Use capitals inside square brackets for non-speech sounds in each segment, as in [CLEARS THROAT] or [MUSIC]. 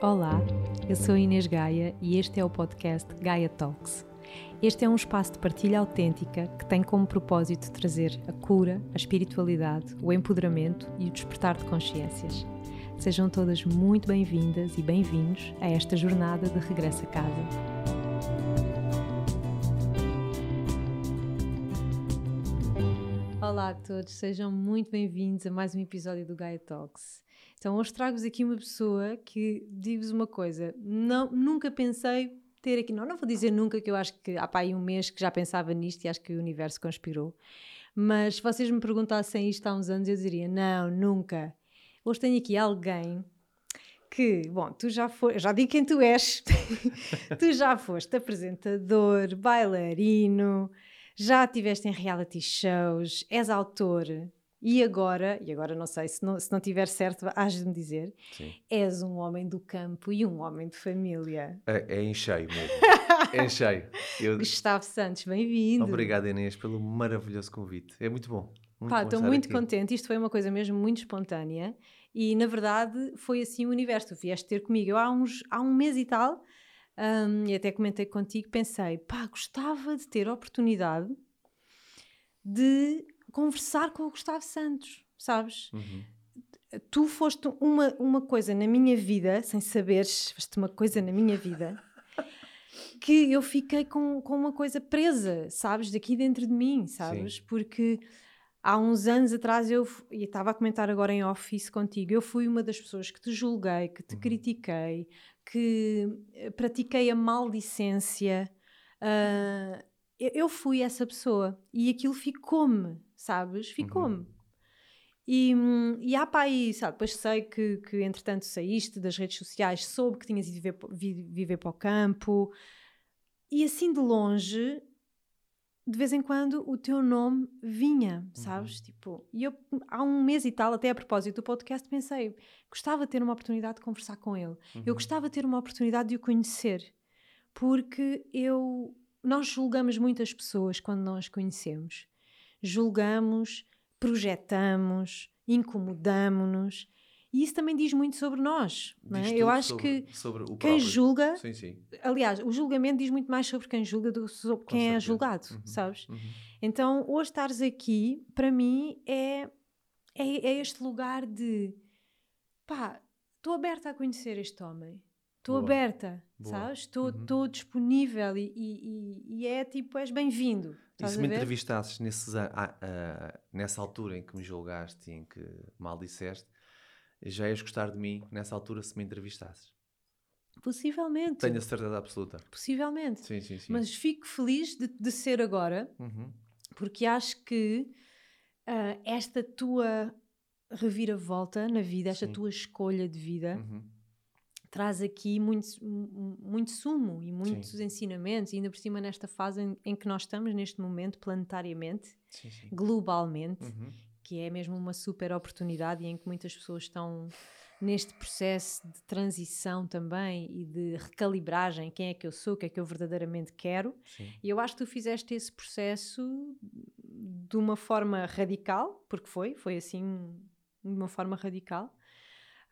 Olá, eu sou Inês Gaia e este é o podcast Gaia Talks. Este é um espaço de partilha autêntica que tem como propósito trazer a cura, a espiritualidade, o empoderamento e o despertar de consciências. Sejam todas muito bem-vindas e bem-vindos a esta jornada de regresso a casa. Olá a todos, sejam muito bem-vindos a mais um episódio do Gaia Talks. Então, hoje trago-vos aqui uma pessoa que, digo-vos uma coisa, não, nunca pensei ter aqui, não, não vou dizer nunca, que eu acho que há para aí um mês que já pensava nisto e acho que o universo conspirou, mas se vocês me perguntassem isto há uns anos, eu diria, não, nunca. Hoje tenho aqui alguém que, bom, tu já foste, já digo quem tu és, [LAUGHS] tu já foste apresentador, bailarino, já estiveste em reality shows, és autor, e agora, e agora não sei, se não, se não tiver certo, hás de me dizer, Sim. és um homem do campo e um homem de família. É, é em cheio mesmo. [LAUGHS] é em cheio. Eu... Gustavo Santos, bem-vindo. Obrigado, Inês, pelo maravilhoso convite. É muito bom. Muito Pá, estou muito aqui. contente. Isto foi uma coisa mesmo muito espontânea e, na verdade, foi assim o universo. Tu vieste ter comigo. Eu há, uns, há um mês e tal, um, e até comentei contigo, pensei, pá, gostava de ter a oportunidade de conversar com o Gustavo Santos, sabes? Uhum. Tu foste uma, uma coisa na minha vida, sem saberes, foste uma coisa na minha vida, [LAUGHS] que eu fiquei com, com uma coisa presa, sabes? Daqui dentro de mim, sabes? Sim. Porque há uns anos atrás eu e estava a comentar agora em office contigo, eu fui uma das pessoas que te julguei, que te uhum. critiquei, que eh, pratiquei a maldicência. Uh, eu fui essa pessoa e aquilo ficou-me, sabes? Ficou-me. Uhum. E, e há para aí, sabe? Depois sei que, que, entretanto, saíste das redes sociais, soube que tinhas ido viver, viver para o campo, e assim de longe, de vez em quando, o teu nome vinha, sabes? Uhum. Tipo, e eu, há um mês e tal, até a propósito do podcast, pensei, gostava de ter uma oportunidade de conversar com ele, uhum. eu gostava de ter uma oportunidade de o conhecer, porque eu nós julgamos muitas pessoas quando não as conhecemos. Julgamos, projetamos, incomodamos-nos. E isso também diz muito sobre nós. Não é? Eu acho sobre, que sobre quem julga. Sim, sim. Aliás, o julgamento diz muito mais sobre quem julga do que sobre Com quem é certeza. é julgado, uhum, sabes? Uhum. Então, hoje estares aqui, para mim, é, é, é este lugar de pá, estou aberta a conhecer este homem. Estou aberta, Boa. sabes? Estou uhum. disponível e, e, e, é tipo, és bem-vindo. E se me entrevistasses nesses, a, a, a, nessa altura em que me julgaste e em que mal disseste, já ias gostar de mim nessa altura se me entrevistasses? Possivelmente. Tenho a certeza absoluta. Possivelmente. Sim, sim, sim. Mas fico feliz de, de ser agora, uhum. porque acho que uh, esta tua reviravolta na vida, esta tua escolha de vida. Uhum traz aqui muito, muito sumo e muitos sim. ensinamentos, e ainda por cima nesta fase em, em, que nós estamos neste momento, planetariamente, sim, sim. globalmente, uhum. que é mesmo uma super oportunidade e em que muitas pessoas estão neste processo de transição também e de recalibragem, quem é que eu sou, o que é que eu verdadeiramente quero. E eu acho que tu fizeste esse processo de uma forma radical, porque foi, foi assim, de uma forma radical.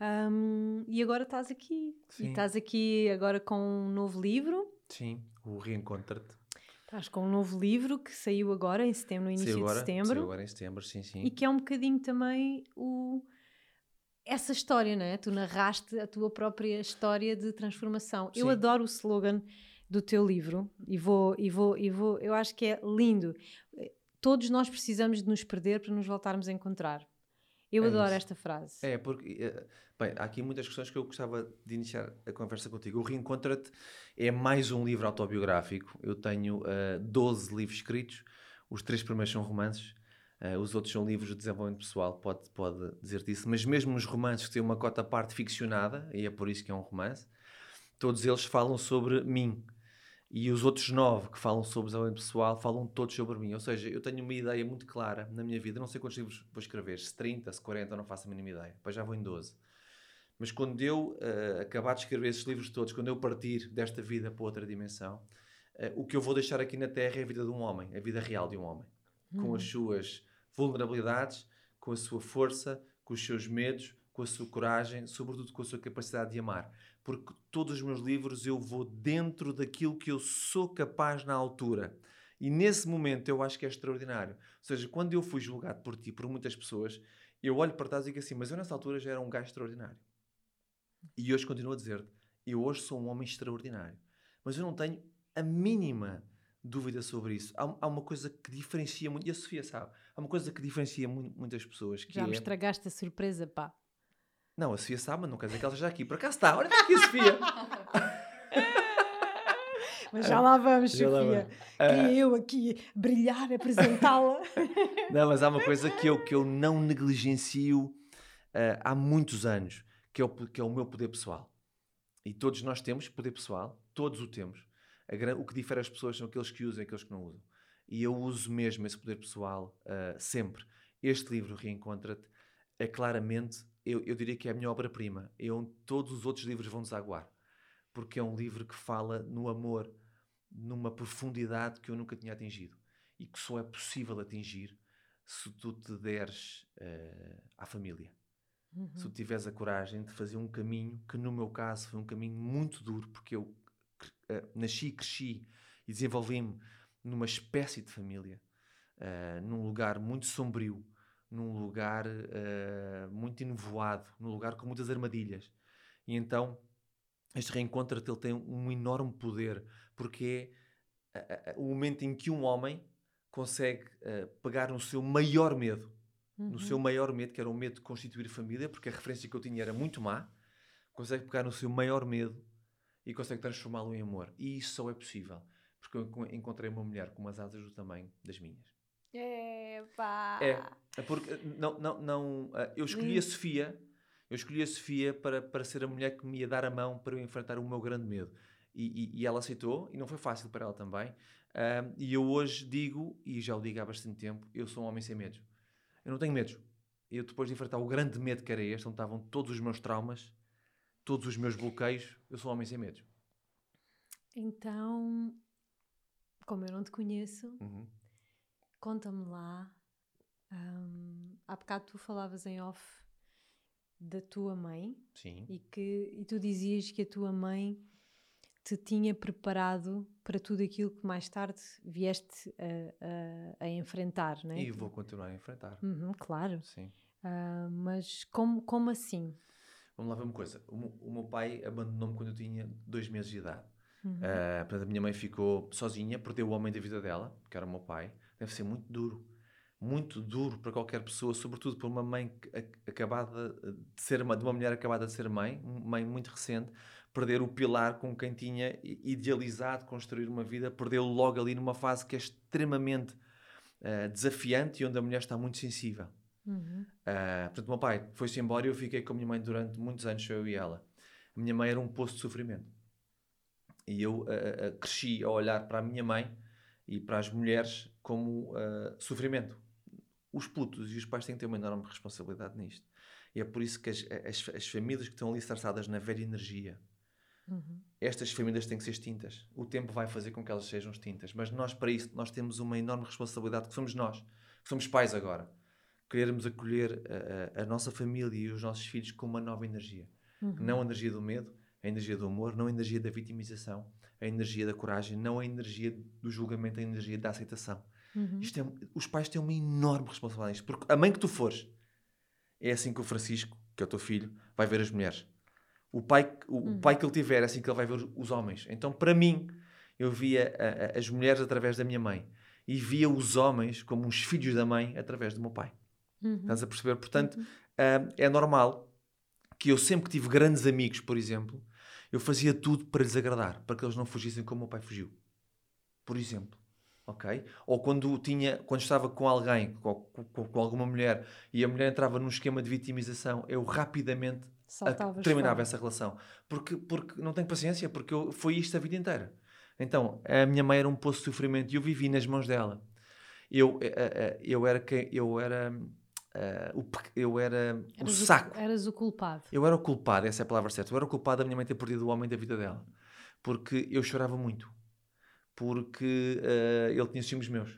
Um, e agora estás aqui. Sim. E estás aqui agora com um novo livro. Sim, o Reencontra-te. Estás com um novo livro que saiu agora em setembro, no início agora, de setembro. Saiu agora em setembro, sim, sim. E que é um bocadinho também o essa história, não é? Tu narraste a tua própria história de transformação. Sim. Eu adoro o slogan do teu livro e vou e vou e vou, eu acho que é lindo. Todos nós precisamos de nos perder para nos voltarmos a encontrar. Eu é adoro isso. esta frase. É, porque, eh, bem, há aqui muitas questões que eu gostava de iniciar a conversa contigo. O Reencontra-te é mais um livro autobiográfico. Eu tenho uh, eh, 12 livros escritos, os três primeiros são romances, uh, os outros são livros de desenvolvimento pessoal, pode, pode dizer-te isso. Mas mesmo os romances que têm uma cota parte ficcionada, e é por isso que é um romance, todos eles falam sobre mim, e os outros nove que falam sobre desenvolvimento pessoal falam todos sobre mim. Ou seja, eu tenho uma ideia muito clara na minha vida. Não sei quantos livros vou escrever, se 30, se 40, não faço a mínima ideia. Depois já vou em 12. Mas quando eu uh, acabar de escrever esses livros todos, quando eu partir desta vida para outra dimensão, uh, o que eu vou deixar aqui na Terra é a vida de um homem, a vida real de um homem. Hum. Com as suas vulnerabilidades, com a sua força, com os seus medos, com a sua coragem, sobretudo com a sua capacidade de amar. Porque todos os meus livros eu vou dentro daquilo que eu sou capaz na altura. E nesse momento eu acho que é extraordinário. Ou seja, quando eu fui julgado por ti, por muitas pessoas, eu olho para trás e digo assim, mas eu nessa altura já era um gajo extraordinário. E hoje continuo a dizer-te, eu hoje sou um homem extraordinário. Mas eu não tenho a mínima dúvida sobre isso. Há, há, uma coisa que diferencia muito, e a Sofia sabe, há uma coisa que diferencia muito, muitas pessoas. Já é... me estragaste a surpresa, pá. Não, a Sofia sabe, mas não quer dizer que ela esteja aqui. Por acaso está, olha aqui a Sofia. [LAUGHS] Mas já lá vamos, já Sofia. Lá vamos. Uh, eu aqui brilhar, apresentá-la. [LAUGHS] não, mas há uma coisa que eu, que eu não negligencio uh, há muitos anos, que é, o, que é o meu poder pessoal. E todos nós temos poder pessoal, todos o temos. A, o que difere as pessoas são aqueles que usam e aqueles que não usam. E eu uso mesmo esse poder pessoal uh, sempre. Este livro, Reencontra-te, é claramente, eu, eu diria que é a minha obra-prima. É onde todos os outros livros vão desaguar. Porque é um livro que fala no amor, numa profundidade que eu nunca tinha atingido. E que só é possível atingir se tu te deres uh, à família. Uhum. Se tu tiveres a coragem de fazer um caminho que, no meu caso, foi um caminho muito duro, porque eu uh, nasci, cresci e desenvolvi-me numa espécie de família, uh, num lugar muito sombrio, num lugar uh, muito enovoado, num lugar com muitas armadilhas. E então este reencontro ele tem um enorme poder, porque é o momento em que um homem consegue uh, pegar no seu maior medo, uhum. no seu maior medo, que era o medo de constituir família, porque a referência que eu tinha era muito má, consegue pegar no seu maior medo e consegue transformá-lo em amor. E isso só é possível porque eu encontrei uma mulher com umas asas do tamanho das minhas. Epa. É, é porque não, não, não, eh, eu escolhi a Sofia, eu escolhi a Sofia para, para ser a mulher que me ia dar a mão para eu enfrentar o meu grande medo. E, e, e ela aceitou, e não foi fácil para ela também. Uh, e eu hoje digo, e já o digo há bastante tempo, eu sou um homem sem medos. Eu não tenho medos. Eu depois de enfrentar o grande medo que era este, onde estavam todos os meus traumas, todos os meus bloqueios, eu sou um homem sem medos. Então, como eu não te conheço, uhum. Conta-me lá. Um, há bocado tu falavas em off da tua mãe. Sim. E, que, e tu dizias que a tua mãe te tinha preparado para tudo aquilo que mais tarde vieste a, a, a enfrentar, não é? E vou continuar a enfrentar. Uhum, claro. Sim. Uh, mas como, como assim? Vamos lá ver uma coisa. O, o meu pai abandonou-me quando eu tinha dois meses de idade. Uhum. Uh, portanto, a minha mãe ficou sozinha, perdeu o homem da vida dela, que era o meu pai. Deve ser muito duro. Muito duro para qualquer pessoa, sobretudo para uma mãe acabada de ser uma, de uma mulher acabada de ser mãe, mãe muito recente, perder o pilar com quem tinha idealizado construir uma vida, perdê-lo logo ali numa fase que é extremamente uh, desafiante e onde a mulher está muito sensível. Uhum. Uh, portanto, o meu pai foi-se embora e eu fiquei com a minha mãe durante muitos anos, eu e ela. A minha mãe era um poço de sofrimento. E eu uh, uh, cresci a olhar para a minha mãe e para as mulheres como uh, sofrimento. Os putos e os pais têm que ter uma enorme responsabilidade nisto. E é por isso que as, as, as famílias que estão ali estressadas na velha energia, uhum. estas famílias têm que ser extintas. O tempo vai fazer com que elas sejam extintas. Mas nós, para isso, nós temos uma enorme responsabilidade, que somos nós, que somos pais agora. Querermos acolher a, a, a nossa família e os nossos filhos com uma nova energia. Uhum. Não a energia do medo, a energia do amor, não a energia da vitimização, a energia da coragem, não a energia do julgamento, a energia da aceitação. Uhum. É, os pais têm uma enorme responsabilidade porque a mãe que tu fores, é assim que o Francisco, que é o teu filho, vai ver as mulheres. O pai, o, uhum. pai que ele tiver, é assim que ele vai ver os homens. Então, para mim, eu via a, a, as mulheres através da minha mãe e via os homens como os filhos da mãe através do meu pai. Uhum. Estás a perceber? Portanto, uh, é normal que eu sempre que tive grandes amigos, por exemplo, eu fazia tudo para lhes agradar, para que eles não fugissem como o meu pai fugiu. Por exemplo. Ok? Ou quando, tinha, quando estava com alguém, com, com, com alguma mulher, e a mulher entrava num esquema de vitimização, eu rapidamente terminava essa relação. Porque, porque não tenho paciência, porque eu, foi isto a vida inteira. Então, a minha mãe era um poço de sofrimento e eu vivi nas mãos dela. Eu, eu, eh, eh, eu era. Eu era Uh, o, eu era eras o saco. O, eras o culpado. Eu era o culpado, essa é a palavra certa. Eu era o culpado da minha mãe ter perdido o homem da vida dela. Porque eu chorava muito. Porque uh, ele tinha ciúmes meus.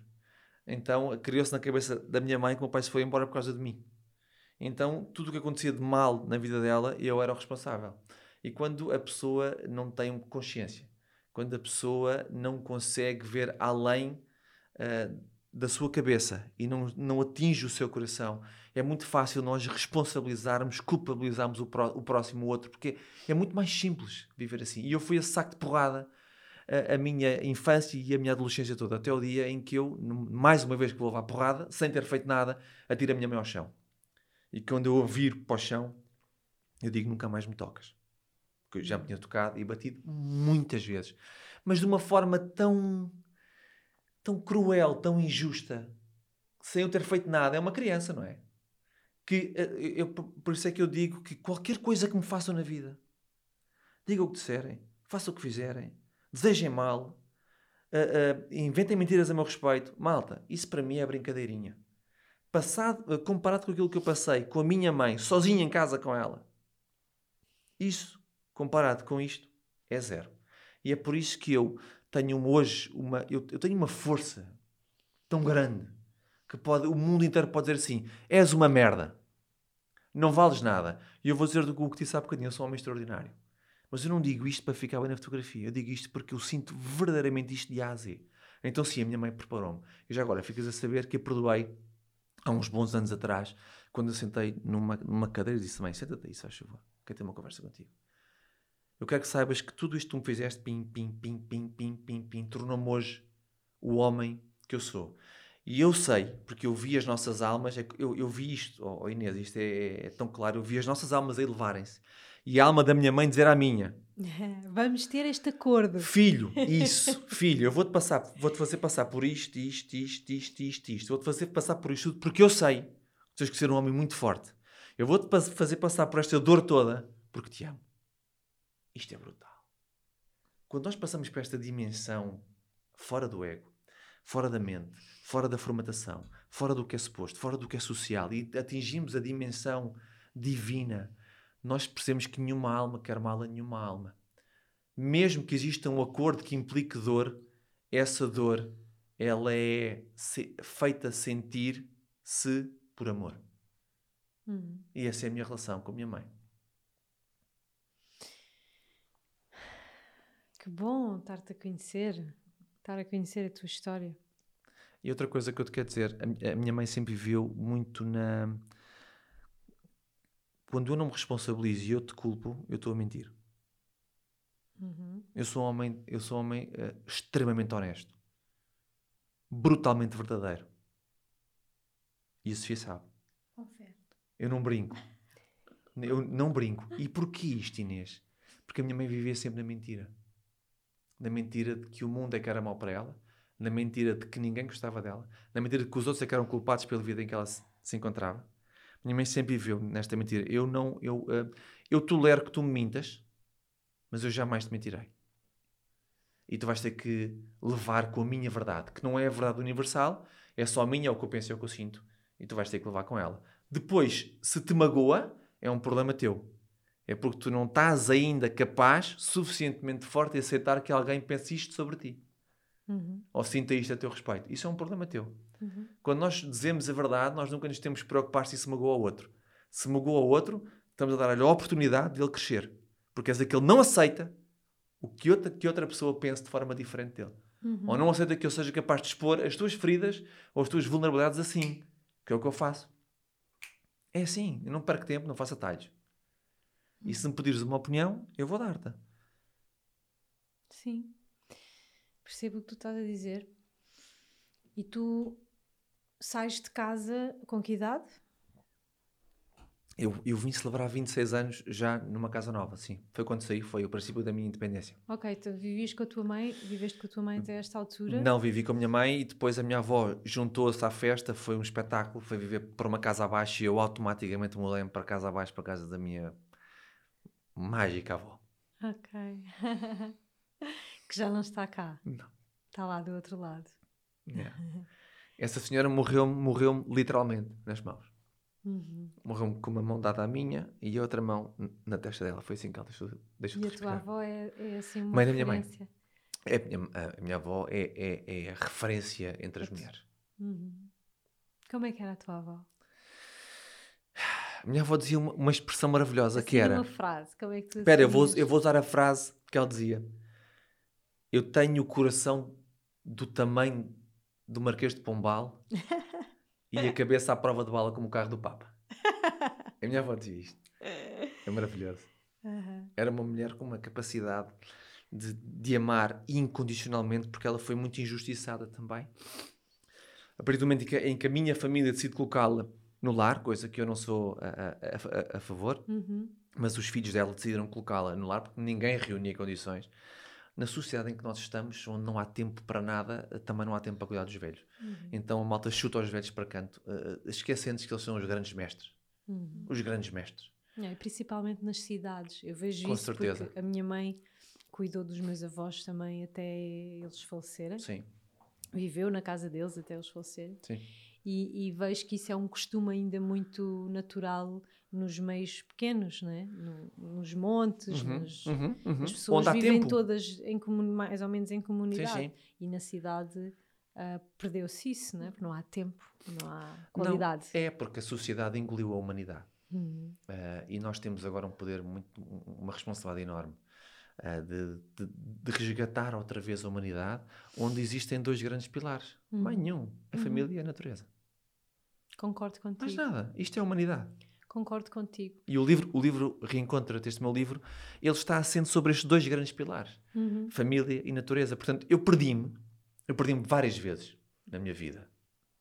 Então criou-se na cabeça da minha mãe que o meu pai se foi embora por causa de mim. Então, tudo o que acontecia de mal na vida dela, eu era o responsável. E quando a pessoa não tem consciência, quando a pessoa não consegue ver além uh, da sua cabeça e não, não atinge o seu coração, é muito fácil nós responsabilizarmos, culpabilizarmos o, o próximo o outro, porque é muito mais simples viver assim. E eu fui esse saco de porrada a, a, minha infância e a minha adolescência toda, até o dia em que eu, mais uma vez que vou levar porrada, sem ter feito nada, atiro a minha mãe ao chão. E quando eu ouvir para o chão, eu digo nunca mais me tocas. Porque eu já me tinha tocado e batido muitas vezes. Mas de uma forma tão, tão cruel, tão injusta, sem eu ter feito nada. É uma criança, não é? Que, eh, eu, por isso é que eu digo que qualquer coisa que me façam na vida, digam o que disserem, façam o que fizerem, desejem mal, uh, uh, inventem mentiras a meu respeito. Malta, isso para mim é brincadeirinha passado, comparado com aquilo que eu passei com a minha mãe, sozinha em casa com ela, isso, comparado com isto, é zero. E é por isso que eu tenho hoje uma, eu, eu tenho uma força tão grande que pode, o mundo inteiro pode dizer assim: és uma merda, não vales nada. E eu vou dizer do que disse há bocadinho: eu sou um homem extraordinário. Mas eu não digo isto para ficar bem na fotografia, eu digo isto porque eu sinto verdadeiramente isto de A a Z. Então, sim, a minha mãe preparou-me. E já agora ficas a saber que a perdoei há uns bons anos atrás, quando eu sentei numa, numa cadeira e disse: Mãe, senta-te aí, se faz favor, quero ter uma conversa contigo. Eu quero que saibas que tudo isto que tu me fizeste, pim, pim, pim, pim, pim, pim, pim, tornou-me hoje o homem que eu sou. E eu sei, porque eu vi as nossas almas, é eu, eu vi isto, oh, oh Inês, isto é, é, tão claro, eu vi as nossas almas a elevarem-se. E a alma da minha mãe dizer à minha: [LAUGHS] Vamos ter este acordo. Filho, [LAUGHS] isso, filho, eu vou-te passar, vou-te fazer passar por isto, isto, isto, isto, isto, isto. Vou-te fazer passar por isto tudo, porque eu sei que tens que ser um homem muito forte. Eu vou-te fazer passar por esta dor toda, porque te amo. Isto é brutal. Quando nós passamos por esta dimensão fora do ego, fora da mente, fora da formatação, fora do que é suposto, fora do que é social, e atingimos a dimensão divina, nós percebemos que nenhuma alma quer mal a nenhuma alma. Mesmo que exista um acordo que implique dor, essa dor ela é feita sentir-se por amor. Uhum. E essa é a minha relação com a minha mãe. Que bom estar-te a conhecer, estar a conhecer a tua história. E outra coisa que eu te quero dizer, a minha mãe sempre viveu muito na quando eu não me responsabilizo e eu te culpo, eu estou a mentir. Uhum. Eu sou um homem, eu sou um homem uh, extremamente honesto, brutalmente verdadeiro. E a Sofia sabe. Confere. Eu não brinco. Eu não brinco. E porquê isto, Inês? Porque a minha mãe vivia sempre na mentira. Na mentira de que o mundo é que era mau para ela, na mentira de que ninguém gostava dela, na mentira de que os outros é que eram culpados pela vida em que ela se, se encontrava minha mãe sempre viveu nesta mentira. Eu não, eu, uh, eu tolero que tu me mintas, mas eu jamais te mentirei. E tu vais ter que levar com a minha verdade, que não é a verdade universal, é só a minha, é o que eu penso, é o que eu sinto. E tu vais ter que levar com ela. Depois, se te magoa, é um problema teu. É porque tu não estás ainda capaz, suficientemente forte, de aceitar que alguém pense isto sobre ti. Uhum. Ou sinta isto a teu respeito. Isso é um problema teu. Uhum. Quando nós dizemos a verdade, nós nunca nos temos que preocupar se isso magoa ao outro. Se magoa ao outro, estamos a dar-lhe a oportunidade de ele crescer. Porque és aquele não aceita o que outra, que outra pessoa pense de forma diferente dele. Uhum. Ou não aceita que eu seja capaz de expor as tuas feridas ou as tuas vulnerabilidades assim. Que é o que eu faço. É assim. Eu não perco tempo, não faço atalhos. E se me pedires uma opinião, eu vou dar-te. Sim. Percebo o que tu estás a dizer. E tu sais de casa com que idade? Eu, eu vim celebrar 26 anos já numa casa nova, sim. Foi quando saí, foi o princípio da minha independência. Ok, tu vivias com a tua mãe, viveste com a tua mãe até esta altura? Não, vivi com a minha mãe e depois a minha avó juntou-se à festa, foi um espetáculo, foi viver para uma casa abaixo e eu automaticamente mudei-me para casa abaixo, para casa da minha mágica avó. Ok. [LAUGHS] que já não está cá. Não. Está lá do outro lado. Yeah. Essa senhora morreu, morreu literalmente nas mãos. Uhum. Morreu com uma mão dada à minha e a outra mão na testa dela. Foi assim que ela deixou, deixou e de respirar. E a tua avó é, é assim uma mãe da minha mãe. É, a, minha, a minha avó é, é, é, a referência entre as mulheres. Uhum. Como é que era a tua avó? minha avó dizia uma, uma expressão maravilhosa Assim, que era. uma frase, como é que tu Espera, eu vou, eu vou usar a frase que ela dizia. Eu tenho o coração do tamanho do Marquês de Pombal [LAUGHS] e a cabeça à prova de bala como o carro do Papa. A minha avó dizia isto. É maravilhoso. Aham. Era uma mulher com uma capacidade de, de amar incondicionalmente porque ela foi muito injustiçada também. A partir do momento em que, em que a minha família decide colocá-la no lar, coisa que eu não sou a, a- a- a favor, Uhum. mas os filhos dela decidiram colocá-la no lar porque ninguém reunia condições. Na sociedade em que nós estamos, onde não há tempo para nada, eh, também não há tempo para cuidar dos velhos. Uhum. Então a malta chuta os velhos para canto, eh, eh, esquecendo-se que eles são os grandes mestres. Uhum. Os grandes mestres. É, principalmente nas cidades. Eu vejo Com isso certeza. porque a minha mãe cuidou dos meus avós também até eles falecerem. Sim, Viveu na casa deles até eles falecerem. sim. E, e vejo que isso é um costume ainda muito natural nos meios pequenos, né? No- nos montes, Uhum, nos- uhum, uhum. as pessoas Onde vivem tempo. todas em comuni- mais ou menos em Sim, comunidade. sim. E na cidade ah, perdeu-se isso, né? porque não há tempo, não há qualidade. Não, é porque a sociedade engoliu a humanidade. Eh, e nós temos agora um poder muito, uma responsabilidade enorme eh, de, de- de resgatar outra vez a humanidade, onde existem dois grandes pilares. Uhum. Mais nenhum, a Uhum. família e a natureza. Concordo Mais contigo. nada, isto é a humanidade. Concordo contigo. E o livro, o livro Reencontra-te, este meu livro, ele está assente sobre estes dois grandes pilares, Uhum. família e natureza. Portanto, eu perdi-me, eu perdi-me várias vezes na minha vida.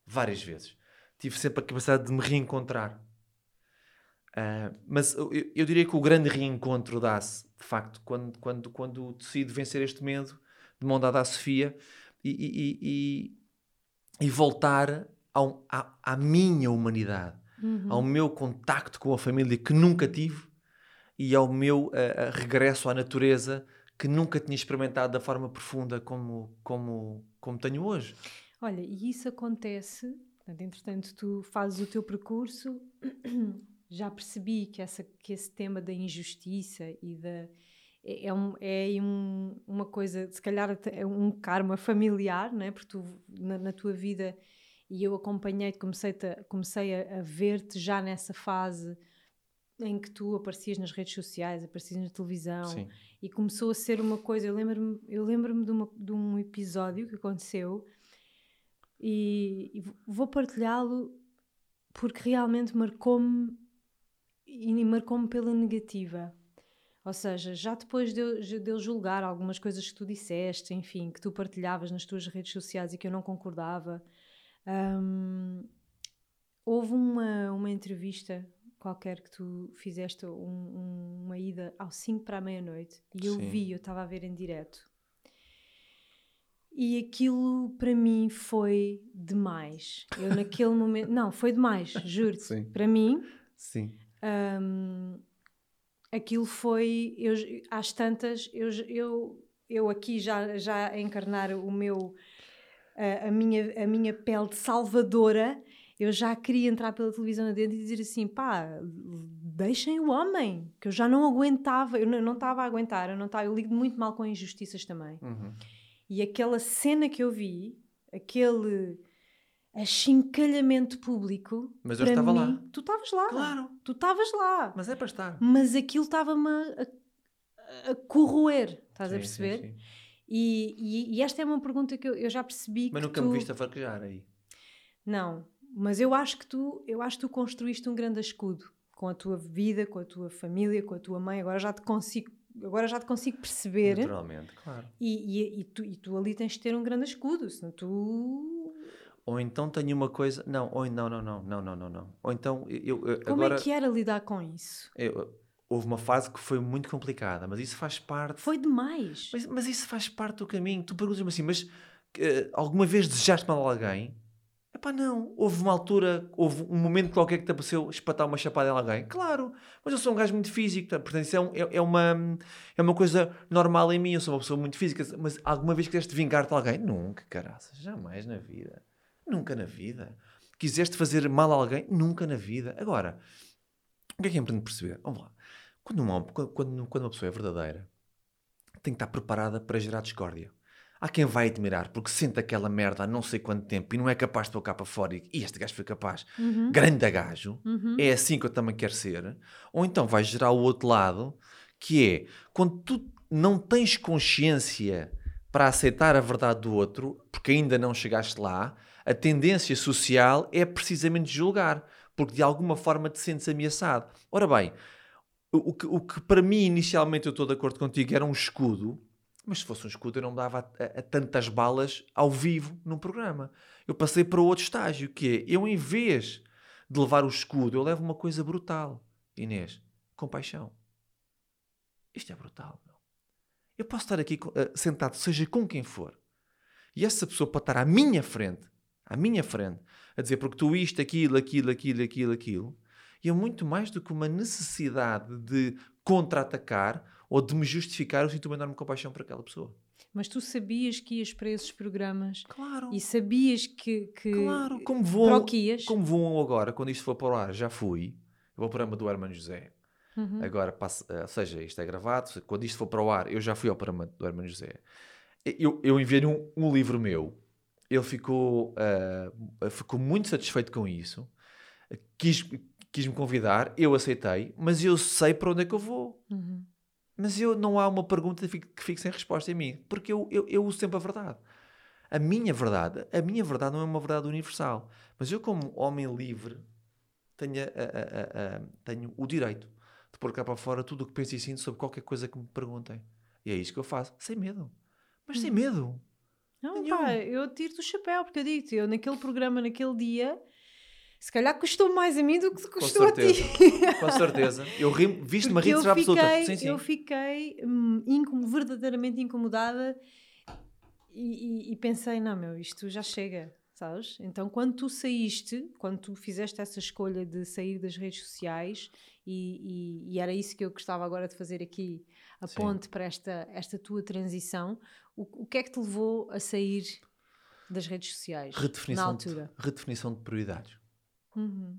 Várias vezes. Tive sempre a capacidade de me reencontrar. Ah, mas eu, eu- diria que o grande reencontro dá-se, de facto, quando, quando, quando decido vencer este medo, de mão dada à Sofia, e, e- e- e- e voltar ao- à, à minha humanidade Uhum. ao meu contacto com a família que nunca tive e ao meu ah, regresso à natureza que nunca tinha experimentado da forma profunda como, como, como tenho hoje. Olha, e isso acontece, portanto, entretanto, tu fazes o teu percurso, [CLEARS THROAT] já percebi que, essa, que esse tema da injustiça e da. É, é um, é um- uma coisa, se calhar é um karma familiar, né? porque tu, na, na tua vida, e eu acompanhei-te, comecei, comecei a, a ver-te já nessa fase em que tu aparecias nas redes sociais, aparecias na televisão, Sim. e começou a ser uma coisa. Eu lembro-me eu lembro de, uma- de um episódio que aconteceu e, e vou partilhá-lo porque realmente marcou-me e marcou-me pela negativa. Ou seja, já depois de eu, de eu julgar algumas coisas que tu disseste, enfim, que tu partilhavas nas tuas redes sociais e que eu não concordava, hum, houve uma, uma entrevista qualquer que tu fizeste um- um- uma ida ao 5 para a meia-noite e eu Sim. vi, eu estava a ver em direto. E aquilo para mim foi demais. Eu naquele [LAUGHS] momento. Não, foi demais, juro-te. Para mim, Sim. hum, aquilo foi. Eu, às tantas, eu, eu, eu aqui já, já a encarnar o meu. A, a minha, a minha pele de salvadora, eu já queria entrar pela televisão adentro e dizer assim: pá, deixem o homem, que eu já não aguentava, eu não estava a aguentar, eu não estava, eu lido muito mal com injustiças também. Uhum. E aquela cena que eu vi, aquele achincalhamento público. Mas eu estava mim- lá. Tu estavas lá. Claro. Tu estavas lá. Mas é para estar. Mas aquilo estava-me a, a corroer. Estás a Sim, perceber? sim, sim. E, e- e esta é uma pergunta que eu, eu já percebi Mas que nunca tu... me viste a farquejar aí. Não, mas eu acho que tu, eu acho que tu construíste um grande escudo com a tua vida, com a tua família, com a tua mãe. Agora já te consigo, agora já te consigo perceber. Naturalmente, claro. E, e, e tu, e tu ali tens de ter um grande escudo, senão tu. Ou então tenho uma coisa. Não, ou não, não, não, não, não, não, não. Ou então eu, eu- Como agora é que era lidar com isso? eu- houve uma fase que foi muito complicada, mas isso faz parte. Foi demais. Mas, mas isso faz parte do caminho. Tu perguntas-me assim, mas eh, alguma vez desejaste mal a alguém? Epá, não. Houve uma altura, houve um momento qualquer que te apareceu espatar uma chapada em alguém? Claro. Mas eu sou um gajo muito físico, tá? portanto isso é, um- é- é uma, é uma coisa normal em mim. Eu sou uma pessoa muito física. Mas alguma vez quiseste vingar-te de alguém? Nunca, caraças. Jamais na vida. Nunca na vida. Quiseste fazer mal a alguém? Nunca na vida. Agora, o que é que é importante perceber? Vamos lá. Quando, um homem, quando, quando, uma pessoa é verdadeira, tem que estar preparada para gerar discórdia. Há quem vai admirar porque sente aquela merda há não sei quanto tempo e não é capaz de cá para fora e, e este gajo foi capaz. Uhum. Grande gajo. Uhum. É assim que eu também quero ser. Ou então vai gerar o outro lado, que é quando tu não tens consciência para aceitar a verdade do outro, porque ainda não chegaste lá, a tendência social é precisamente julgar, porque de alguma forma te sentes ameaçado. Ora bem, o que, o que para mim inicialmente eu estou de acordo contigo era um escudo, mas se fosse um escudo eu não dava a, a- a tantas balas ao vivo num programa. Eu passei para outro estágio, que é, eu em vez de levar o escudo, eu levo uma coisa brutal, Inês, compaixão. Isto é brutal, meu. Eu posso estar aqui eh, sentado, seja com quem for, e essa pessoa pode estar à minha frente, à minha frente, a dizer porque tu isto, aquilo, aquilo, aquilo, aquilo, aquilo, e é muito mais do que uma necessidade de contra-atacar ou de me justificar, eu sinto uma enorme compaixão por aquela pessoa. Mas tu sabias que ias para esses programas Claro. e sabias que, que Claro, como para voam, o como voam agora, quando isto for para o ar, já fui. Eu vou ao programa do Hermano José. Uhum. Agora, passa, eh, ou seja, isto é gravado. Quando isto for para o ar, eu já fui ao programa do Hermano José. Eu, eu enviei-lhe um, um livro meu. Ele ficou, ah, ficou muito satisfeito com isso. Quis, quis-me convidar, eu aceitei, mas eu sei para onde é que eu vou. Uhum. Mas eu, não há uma pergunta que fique, que fique sem resposta em mim, porque eu, eu, eu uso sempre a verdade. A minha verdade, a minha verdade não é uma verdade universal, mas eu como homem livre tenho, a- a- a- tenho o direito de pôr cá para fora tudo o que penso e sinto sobre qualquer coisa que me perguntem. E é isso que eu faço, sem medo. Mas sem medo. Não, Nenhum. pá, eu tiro-te o chapéu, porque eu digo-te, eu naquele programa, naquele dia, se calhar custou mais a mim do que custou a ti. Com certeza. Eu ri, [LAUGHS] viste-me a rir será absoluta. Sim, sim. eu fiquei hum, incom- verdadeiramente incomodada e, e- e pensei, não meu, isto já chega, sabes? Então quando tu saíste, quando tu fizeste essa escolha de sair das redes sociais e, e- era isso que eu gostava agora de fazer aqui, a Sim. ponte para esta, esta tua transição, o, o que é que te levou a sair das redes sociais na Redefinição, altura? de, redefinição de prioridades. Uhum.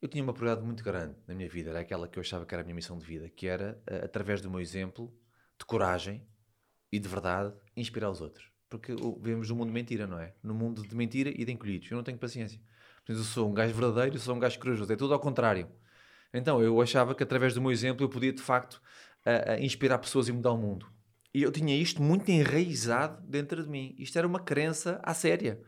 Eu tinha uma prioridade muito grande na minha vida, era aquela que eu achava que era a minha missão de vida, que era, eh, através do meu exemplo, de coragem e de verdade, inspirar os outros. Porque vivemos num mundo de mentira, não é? Num mundo de mentira e de encolhidos. Eu não tenho paciência. Portanto, eu sou um gajo verdadeiro, eu sou um gajo corajoso. É tudo ao contrário. Então, eu achava que através do meu exemplo eu podia, de facto, a- a inspirar pessoas e mudar o mundo. E eu tinha isto muito enraizado dentro de mim. Isto era uma crença à séria.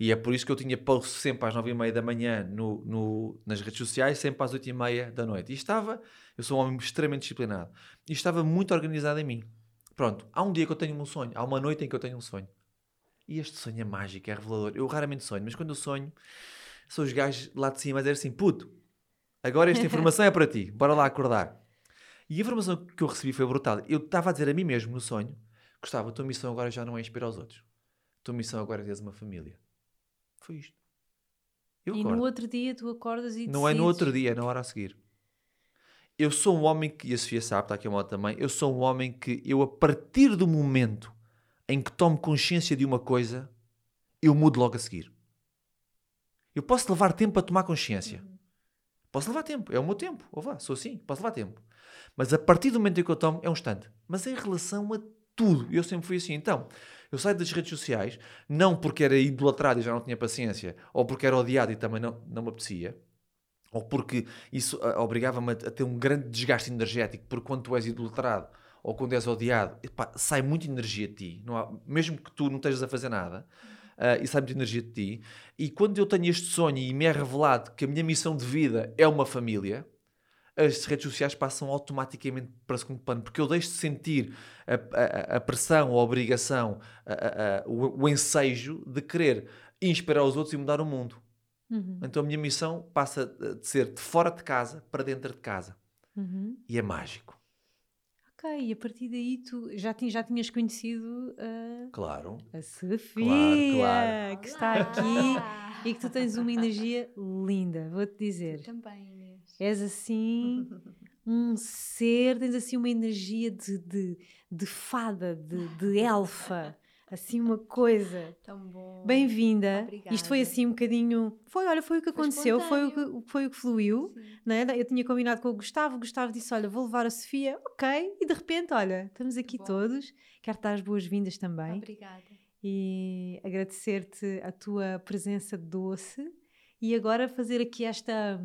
E é por isso que eu tinha post sempre às nove e meia da manhã no, no- nas redes sociais, sempre às oito e meia da noite. E estava, eu sou um homem extremamente disciplinado, e estava muito organizado em mim. Pronto, há um dia que eu tenho um sonho, há uma noite em que eu tenho um sonho. E este sonho é mágico, é revelador. Eu raramente sonho, mas quando eu sonho, são os gajos lá de cima a dizer assim: puto, agora esta informação é para ti, bora lá acordar. E a informação que eu recebi foi brutal. Eu estava a dizer a mim mesmo no sonho: Gustavo, a tua missão agora já não é inspirar os outros. A tua missão agora é teres uma família. Foi isto. Eu E acordo. no outro dia tu acordas e Não é no outro decides. dia, é na hora a seguir. Eu sou um homem que, e a Sofia sabe, está aqui a moto também, eu sou um homem que, eu a partir do momento em que tomo consciência de uma coisa, eu mudo logo a seguir. Eu posso levar tempo a tomar consciência. Posso levar tempo, é o meu tempo. Ou vá, sou assim, posso levar tempo. Mas a partir do momento em que eu tomo, é um instante. Mas em relação a tudo, eu sempre fui assim. Então, eu saio das redes sociais, não porque era idolatrado e já não tinha paciência, ou porque era odiado e também não, não me apetecia, ou porque isso ah, obrigava-me a, ter um grande desgaste energético, porque quando tu és idolatrado ou quando és odiado, epá, sai muita energia de ti, há- mesmo que tu não estejas a fazer nada, ah, e sai muita energia de ti. E quando eu tenho este sonho e me é revelado que a minha missão de vida é uma família, as redes sociais passam automaticamente para segundo plano, porque eu deixo de sentir a, a- a pressão, a obrigação, a- a- a- o, o ensejo de querer inspirar os outros e mudar o mundo. Uhum, Então a minha missão passa de ser de fora de casa para dentro de casa. uhum. E é mágico. Ok, e a partir daí tu já, ti- já tinhas conhecido a, Claro. a Sofia, claro. que está aqui e que tu tens uma energia linda, vou-te dizer. Também, Inês. És assim um ser, tens assim uma energia de, de, de fada, de, de elfa. assim uma coisa. Tão bom. Bem-vinda. Obrigada. Isto foi assim um bocadinho. Foi, olha, foi o que Foi aconteceu, foi o que, foi o que fluiu. Sim. Né? Eu tinha combinado com o Gustavo, o Gustavo disse: Olha, vou levar a Sofia, ok, e de repente, olha, estamos aqui bom. todos. Quero dar as boas-vindas também Obrigada. e agradecer-te a tua presença doce e agora fazer aqui esta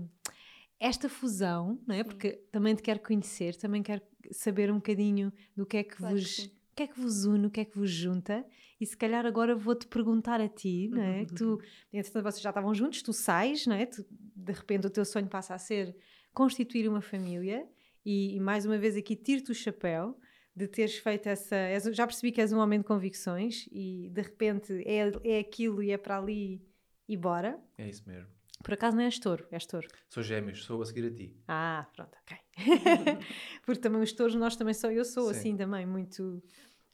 esta fusão, não é? Sim. Porque também te quero conhecer, também quero saber um bocadinho do que é que Claro que vos sim. o que é que vos une, o que é que vos junta e se calhar agora vou-te perguntar a ti, não é? Que tu, entretanto, vocês já estavam juntos, tu sais, não é? Tu, de repente o teu sonho passa a ser constituir uma família e, e mais uma vez aqui tiro-te o chapéu de teres feito essa. és- já percebi que és um homem de convicções e de repente é, é aquilo e é para ali e bora. É isso mesmo. Por acaso não és touro, és touro. Sou gêmeos, sou a seguir a ti. Ah, pronto, ok. [LAUGHS] Porque também os touros, nós também sou, eu sou Sim. assim também, muito,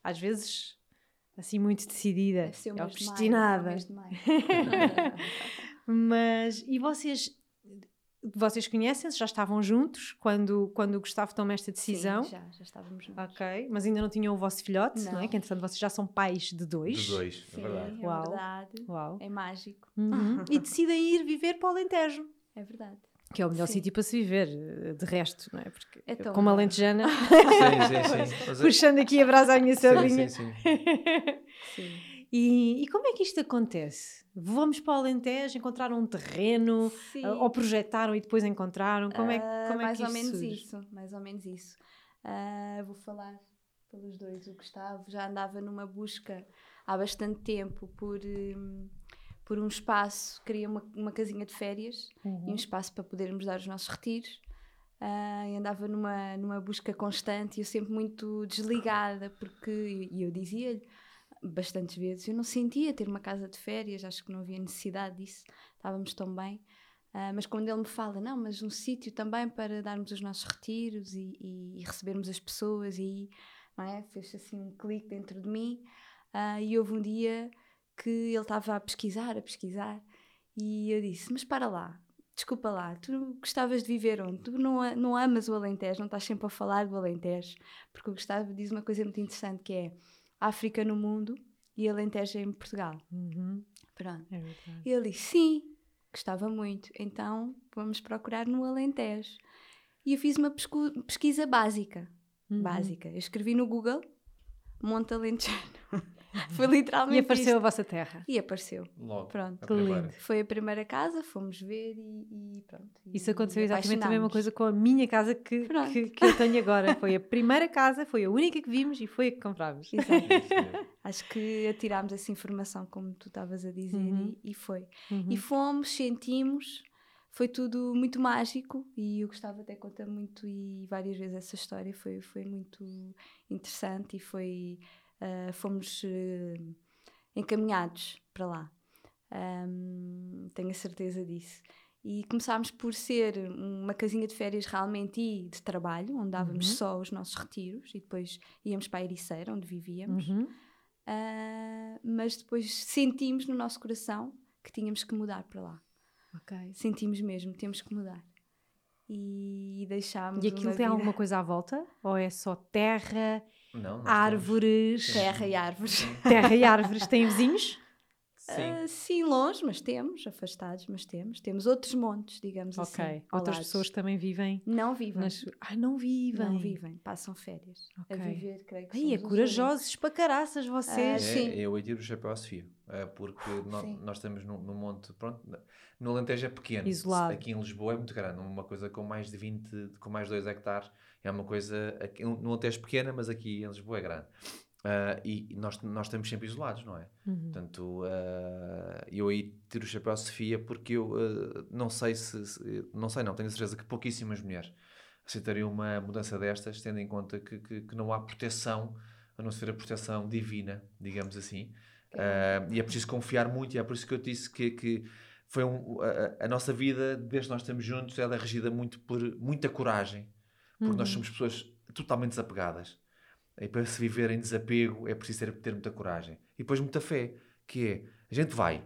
às vezes, assim, muito decidida, de maio, obstinada. é. [LAUGHS] Mas, e vocês, vocês conhecem-se? Já estavam juntos quando, quando o Gustavo toma esta decisão? Sim, já, já estávamos juntos. Ok, mas ainda não tinham o vosso filhote, não, é? Não. Que entretanto vocês já são pais de dois. De dois, é Sim, verdade. é Uau. verdade. Uau. É mágico. Uhum. [LAUGHS] E decidem ir viver para o Alentejo, É verdade. que é o melhor Sim. sítio para se viver, eh, de resto, não é? Porque É tão como bom. alentejana, [LAUGHS] Sim, sim, sim. É- [LAUGHS] puxando aqui a brasa à minha sim, sardinha. sim, sim. Sim. E, e como é que isto acontece? Vamos para o Alentejo, encontraram um terreno, Sim. ah, ou projetaram e depois encontraram? Como é, Ah, como é mais que ou menos surge? isso, mais ou menos isso. Ah, vou falar pelos dois. O Gustavo já andava numa busca há bastante tempo por, hum, por um espaço, queria uma, uma casinha de férias Uhum. e um espaço para podermos dar os nossos retiros. E andava numa, numa busca constante e eu sempre muito desligada, porque e eu dizia-lhe bastantes vezes, eu não sentia ter uma casa de férias, acho que não havia necessidade disso, estávamos tão bem. Ah, mas quando ele me fala, não, mas um sítio também para darmos os nossos retiros e, e- e recebermos as pessoas, e não é? Fez assim um clique dentro de mim. Ah, e houve um dia que ele estava a pesquisar, a pesquisar, e eu disse: Mas para lá, desculpa lá, tu gostavas de viver onde? Tu não, não amas o Alentejo, não estás sempre a falar do Alentejo, porque o Gustavo diz uma coisa muito interessante que é África no mundo e Alentejo em Portugal. Uhum. Pronto. É. E ele disse: Sim, gostava muito, então vamos procurar no Alentejo. E eu fiz uma pesquisa básica. Uhum. Básica. Eu escrevi no Google Monte Alentejano. [LAUGHS] [LAUGHS] Foi E literalmente. apareceu a isto. vossa terra. E apareceu. Logo. Pronto. a Que primeira. lindo. Foi a primeira casa, fomos ver e, e pronto. e- Isso aconteceu e exatamente a mesma coisa com a minha casa que, que, que eu tenho agora. Foi a primeira casa, foi a única que vimos e foi a que comprámos. Exato. [LAUGHS] Acho que atirámos essa informação, como tu estavas a dizer, Uhum. e, e foi. Uhum. E fomos, sentimos, foi tudo muito mágico e eu gostava até contar muito e várias vezes essa história foi, foi muito interessante e foi ah, fomos eh, encaminhados para lá. Ahm, tenho a certeza disso. E começámos por ser uma casinha de férias realmente e de trabalho, onde dávamos Uhum. só os nossos retiros e depois íamos para a Ericeira, onde vivíamos. Uhum. Ah, mas depois sentimos no nosso coração que tínhamos que mudar para lá. Ok. Sentimos mesmo, temos que mudar. E deixámos. E aquilo tem vida- alguma coisa à volta? Ou é só terra, Não, árvores? Sim. Terra e árvores. [LAUGHS] Terra e árvores. Tem vizinhos? temos- Sim. Ah, sim, longe, mas temos, afastados, mas temos. Temos outros montes, digamos Ok. assim. ao Outras lado. pessoas também vivem não vivem. nas... Ah, não vivem. Não vivem, passam férias. Ok. A viver, creio que Ai, é corajosos para caraças vocês. sim. É, eu aí tiro o chapéu à Sofia, porque no- nós estamos no, no monte, pronto, no Alentejo é pequeno, Isolado. aqui em Lisboa é muito grande, uma coisa com mais de 20, com mais de 2 hectares, é uma coisa, aqui, no Alentejo pequena, mas aqui em Lisboa é grande. Ah, e nós, nós estamos sempre isolados, não é? Uhum. Portanto, ah, eu aí tiro o chapéu à Sofia porque eu ah, não sei se, se- não sei não, tenho a certeza que pouquíssimas mulheres aceitariam uma mudança destas, tendo em conta que, que, que não há proteção, a não ser a proteção divina, digamos assim. E é preciso confiar muito, e é por isso que eu disse que, que foi um, a, a nossa vida, desde que nós estamos juntos, ela é regida muito por muita coragem, porque nós Uhum. somos pessoas totalmente desapegadas. E para se viver em desapego é preciso ter, ter muita coragem. E depois muita fé, que é, a gente vai,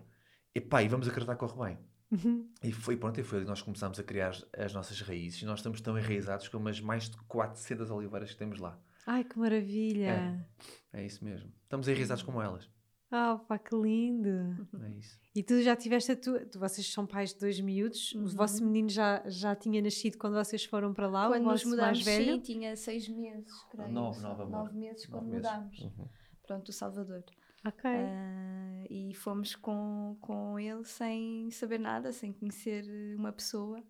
e pá, e vamos acreditar que corre bem. Uhum. E foi, pronto, e foi ali que nós começámos a criar as, as nossas raízes. E nós estamos tão enraizados como as mais de 400 oliveiras que temos lá. Ai, que maravilha. É isso mesmo. Estamos enraizados como elas. Ah, pá, que lindo! É isso. E tu já tiveste a tua. tu- Vocês são pais de dois miúdos. O Uhum. vosso menino já, já tinha nascido quando vocês foram para lá, Quando o nos mudámos, mais velho. sim, tinha seis meses, creio. Nove, nove, amor. Nove meses quando Nove meses. mudámos. Uhum. Pronto, o Salvador. Ok. Ah, e fomos com, com ele sem saber nada, sem conhecer uma pessoa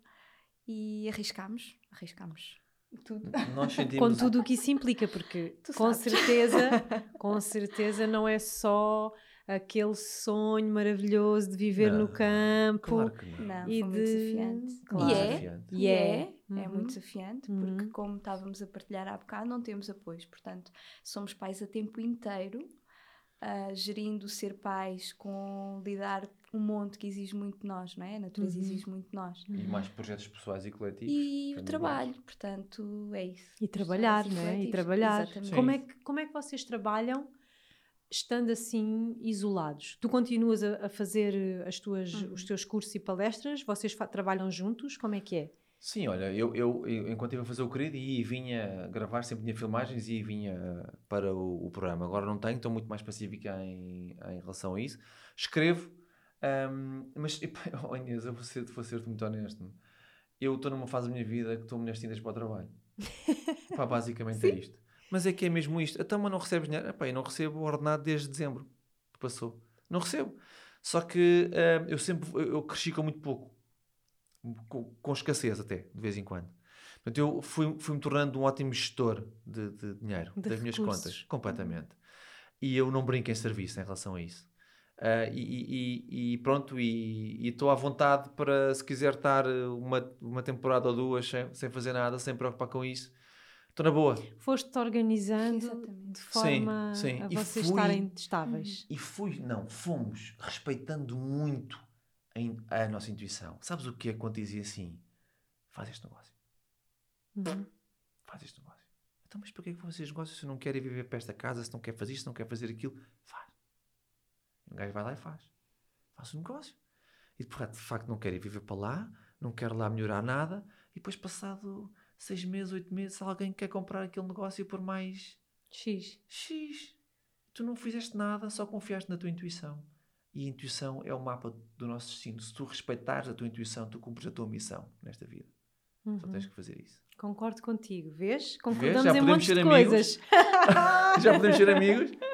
e arriscámos. Arriscámos tudo. Nós [LAUGHS] Com sentimos. tudo o que isso implica, porque [LAUGHS] com certeza, [LAUGHS] com certeza não é só aquele sonho maravilhoso de viver no Não, campo. Claro que não. Não, E foi muito de- desafiante. Claro. E é, Desafiante. E e é. é, é Uhum. muito desafiante, Uhum. porque como estávamos a partilhar há bocado, não temos apoios. Portanto, somos pais a tempo inteiro, ah, gerindo ser pais com lidar um monte que exige muito de nós, não é? A natureza Uhum. exige muito de nós. E mais projetos pessoais e coletivos. E o trabalho, portanto, é isso. E trabalhar, não é? E trabalhar. Exatamente. Como é, que, como é que vocês trabalham estando assim isolados? Tu continuas a, a fazer as tuas, Uhum. os teus cursos e palestras? Vocês trabalham juntos? Como é que é? Sim, olha, eu, eu, eu, enquanto estive a fazer o querido ia e vinha gravar, sempre tinha filmagens e ia e vinha para o, o programa. Agora não tenho, estou muito mais pacífica em, em relação a isso. Escrevo, ahm, mas [LAUGHS] epá, oh Inês, eu vou ser, vou ser muito honesto. Eu estou numa fase da minha vida que estou-me nas tintas para o trabalho. [LAUGHS] Pá, basicamente é isto. Mas é que é mesmo isto. Então, mas não recebes dinheiro? Epá, eu não recebo o ordenado desde dezembro que passou. Não recebo. Só que ahm, eu sempre eu, cresci com muito pouco com, com escassez até, de vez em quando. Portanto, eu fui- fui-me tornando um ótimo gestor de, de dinheiro, De das minhas recursos. contas, completamente. E eu não brinco em serviço em relação a isso. Ah, e, e- e pronto, e estou à vontade para, se quiser estar uma, uma temporada ou duas sem, sem fazer nada, sem preocupar com isso, estou na boa. Foste-te organizando Exatamente. de forma sim. a E vocês fui- estarem estáveis. E fui, não, fomos respeitando muito a, in- a nossa intuição. Sabes o que é quando dizia assim? Faz este negócio. Uhum. faz este negócio. Então, mas porquê que vão fazer este negócio se não quer ir viver para esta casa, se não quer fazer isto, se não quer fazer aquilo? Faz. Um gajo vai lá e faz. Faz o negócio. E de facto, não quer ir viver para lá, não quer lá melhorar nada, e depois passado seis meses, oito meses, alguém quer comprar aquele negócio por mais X. X. Tu não fizeste nada, só confiaste na tua intuição. E a intuição é o mapa do nosso destino. Se tu respeitares a tua intuição, tu cumpres a tua missão nesta vida. Só Uhum. tens que fazer isso. Concordo contigo, vês? Vês? Concordamos Já em podemos montes ser de amigos? coisas. [LAUGHS] Já podemos ser amigos? [LAUGHS]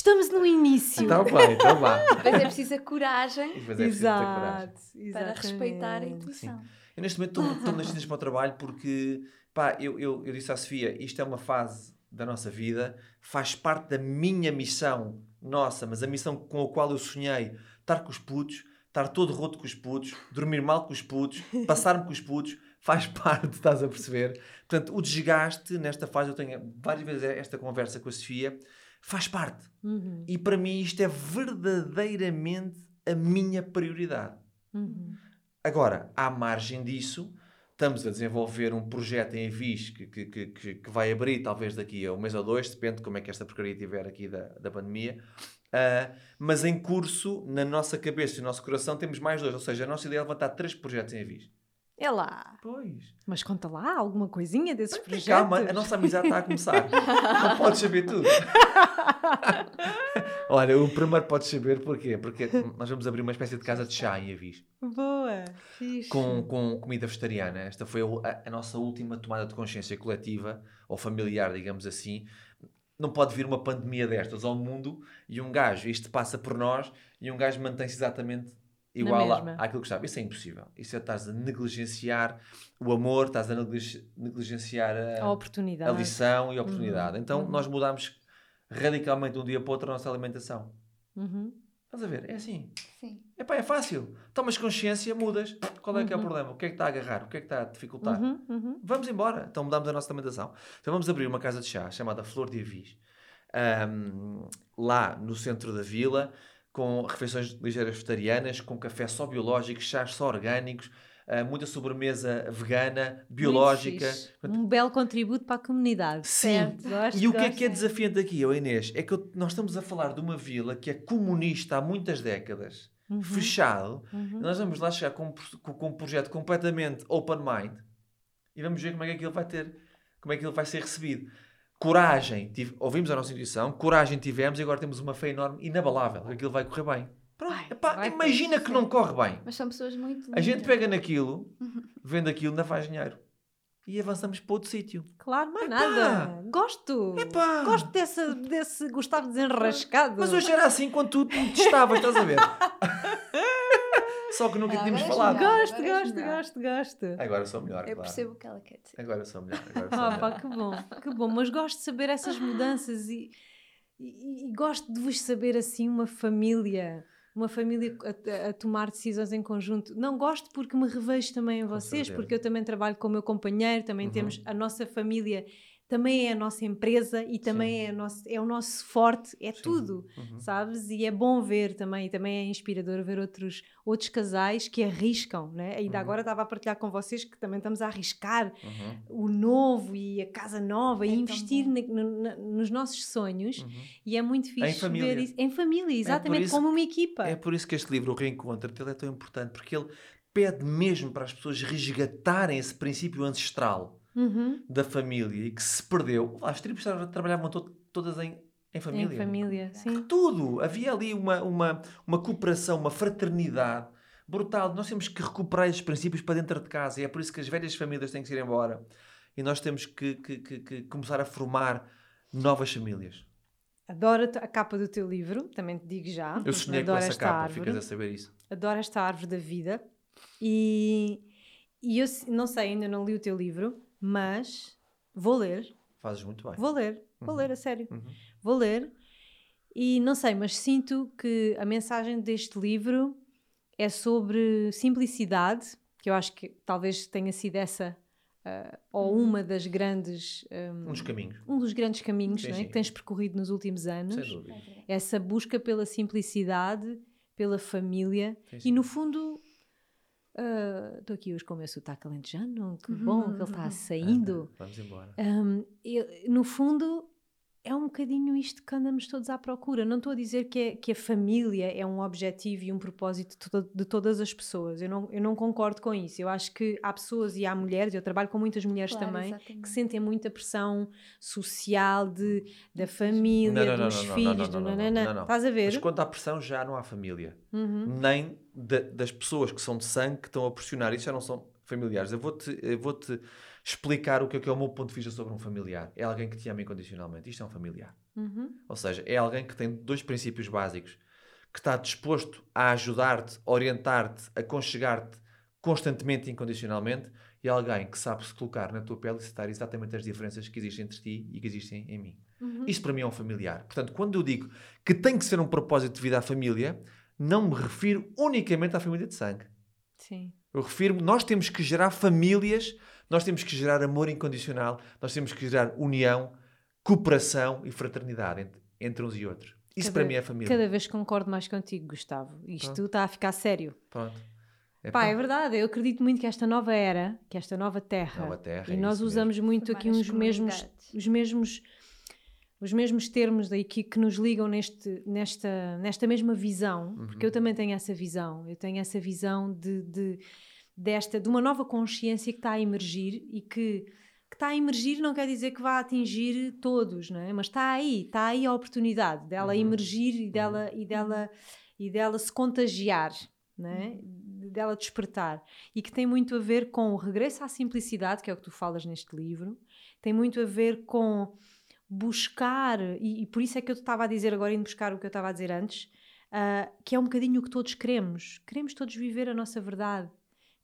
Estamos no início. Então bem, então vá. [LAUGHS] Depois é preciso a coragem é preciso ter coragem. Exato, para respeitar a intuição. Eu neste momento estou- estou nas tintas para o trabalho porque, pá, eu, eu, eu disse à Sofia, isto é uma fase da nossa vida, faz parte da minha missão, nossa, mas a missão com a qual eu sonhei, estar com os putos, estar todo roto com os putos, dormir mal com os putos, [LAUGHS] passar-me com os putos, faz parte, estás a perceber? Portanto, o desgaste nesta fase, eu tenho várias vezes esta conversa com a Sofia, faz parte. Uhum, E para mim isto é verdadeiramente a minha prioridade. uhum. Agora, à margem disso, estamos a desenvolver um projeto em Avis que, que, que, que- vai abrir talvez daqui a um mês ou dois, depende de como é que esta porcaria estiver aqui da, da pandemia. Ah, mas em curso, na nossa cabeça e no nosso coração, temos mais dois. Ou seja, a nossa ideia é levantar três projetos em Avis. É lá. Pois. Mas conta lá alguma coisinha desses Mas projetos. Calma, a nossa amizade está a começar. [LAUGHS] Não podes saber tudo. [LAUGHS] Olha, o primeiro podes saber porquê? Porque nós vamos abrir uma espécie de casa de chá em Avis. Boa. Fixe. com, com comida vegetariana. Esta foi a, a nossa última tomada de consciência coletiva ou familiar, digamos assim. Não pode vir uma pandemia destas ao mundo e um gajo, isto passa por nós, e um gajo mantém-se exatamente igual à- àquilo que estava. Isso é impossível. Isso é estás a negligenciar o amor, estás a negligen- negligenciar a, A oportunidade. a lição e a oportunidade. Uhum, Então uhum. nós mudámos radicalmente de um dia para o outro a nossa alimentação. Uhum. Estás a ver? É assim. Sim. Epá, é fácil. Tomas consciência, mudas. Qual é que é o Uhum. problema? O que é que está a agarrar? O que é que está a dificultar? Uhum, uhum. Vamos embora. Então mudamos a nossa alimentação. Então vamos abrir uma casa de chá chamada Flor de Avis. ahm, lá no centro da vila, com refeições ligeiras vegetarianas, com café só biológico, chás só orgânicos, ah, muita sobremesa vegana, biológica. Um belo contributo para a comunidade. Sim. Certo. Gosto, E o que é gosto. que é desafiante aqui, oh Inês? É que eu- nós estamos a falar de uma vila que é comunista há muitas décadas, Uhum, fechado, uhum. nós vamos lá chegar um com- com um projeto completamente open mind e vamos ver como é que aquilo vai ter, como é que ele vai ser recebido. Coragem, tive- ouvimos a nossa intuição, coragem tivemos e agora temos uma fé enorme, inabalável, aquilo vai correr bem. Pronto, Vai, epá, imagina que não corre bem. Mas são pessoas muito. A gente lindas. pega naquilo, vende aquilo, ainda faz dinheiro. E avançamos para outro sítio. Claro, Epá! nada. Gosto. Epá! Gosto dessa, desse Gustavo desenrascado. Mas hoje era assim quando tu testavas, estás a ver? [LAUGHS] Só que nunca Ah, tínhamos falado. melhor. Gosto, gosto, gosto, gosto. Agora sou melhor, Eu claro. percebo o que ela quer dizer. Agora sou melhor. Agora [LAUGHS] sou Ah, melhor. pá, que bom, que bom. Mas gosto de saber essas mudanças e, e- e gosto de vos saber assim uma família, uma família a, a tomar decisões em conjunto. Não gosto porque me revejo também em vocês, porque eu também trabalho com o meu companheiro, também Uhum. temos a nossa família, também é a nossa empresa e também é, a nosso, é o nosso forte, é Sim. tudo. Uhum. Sabes? E é bom ver também, e também é inspirador ver outros, outros casais que arriscam, né? Ainda Uhum. agora estava a partilhar com vocês que também estamos a arriscar Uhum. o novo e a casa nova É e investir na- na- nos nossos sonhos Uhum. e é muito fixe família. ver isso em família, exatamente isso- como uma equipa. É por isso que este livro, O Reencontro, ele é tão importante, porque ele pede mesmo para as pessoas resgatarem esse princípio ancestral Uhum. da família e que se perdeu. As tribos tra- trabalhavam to- todas em, em família. Em família, sim. Tudo. Havia ali uma, uma, uma cooperação, uma fraternidade brutal. Nós temos que recuperar esses princípios para dentro de casa e é por isso que as velhas famílias têm que ir embora e nós temos que, que- que- que começar a formar novas famílias. Adoro a capa do teu livro, também te digo já. Eu sonhei com essa capa, árvore. ficas a saber isso. Adoro esta árvore da vida. E, e eu não sei, ainda não li o teu livro, mas vou ler. Fazes muito bem. Vou ler, vou Uhum. ler, a sério. Uhum. Vou ler. E não sei, mas sinto que a mensagem deste livro é sobre simplicidade, que eu acho que talvez tenha sido essa ah, ou Uhum. uma das grandes um, Um dos caminhos. um dos grandes caminhos Sim, é, sim. que tens percorrido nos últimos anos. Sem dúvida. Essa busca pela simplicidade, pela família Sim, e no fundo estou aqui hoje com o meu sotaque alentejano, que Uhum, bom que ele está saindo. Anda, Vamos embora. Um, eu- no fundo, é um bocadinho isto que andamos todos à procura. Não estou a dizer que, é- que a família é um objetivo e um propósito de, to- de todas as pessoas. Eu não, eu não concordo com isso. Eu acho que há pessoas e há mulheres, eu trabalho com muitas mulheres Claro, também, exatamente. que sentem muita pressão social de, da família, Não, dos não, não, filhos, não, do não, não, nananã. não, não. Estás a ver? Mas quando há pressão, já não há família. Uhum. Nem da- das pessoas que são de sangue que estão a pressionar. Isso já não são familiares. Eu vou-te eu vou-te explicar o que é, que é o meu ponto de vista sobre um familiar. É alguém que te ama incondicionalmente. Isto é um familiar. Uhum. Ou seja, é alguém que tem dois princípios básicos. Que está disposto a ajudar-te, orientar-te, aconchegar-te constantemente e incondicionalmente. E é alguém que sabe se colocar na tua pele e citar exatamente as diferenças que existem entre ti e que existem em mim. Uhum. Isso para mim é um familiar. Portanto, quando eu digo que tem que ser um propósito de vida à família, não me refiro unicamente à família de sangue. Sim. Eu refiro, nós temos que gerar famílias, nós temos que gerar amor incondicional, nós temos que gerar união, cooperação e fraternidade entre, entre uns e outros. Isso Cada- para mim é família. Cada vez concordo mais contigo, Gustavo. Isto Pronto. está a ficar sério. Pronto. É Pá, é verdade. Eu acredito muito que esta nova era, que esta nova terra, Nova terra, e é nós usamos muito Formar aqui uns mesmos, os mesmos, os mesmos termos daí que, que nos ligam neste, nesta, nesta mesma visão, porque Uhum. eu também tenho essa visão. Eu tenho essa visão de, de desta de uma nova consciência que está a emergir e que que está a emergir não quer dizer que vá atingir todos, não é? Mas está aí, está aí a oportunidade dela Uhum. emergir e dela e dela e dela se contagiar, não é? Dela despertar e que tem muito a ver com o regresso à simplicidade, que é o que tu falas neste livro, tem muito a ver com buscar, e, e por isso é que eu estava a dizer agora, indo buscar o que eu estava a dizer antes, ah, que é um bocadinho o que todos queremos. Queremos todos viver a nossa verdade.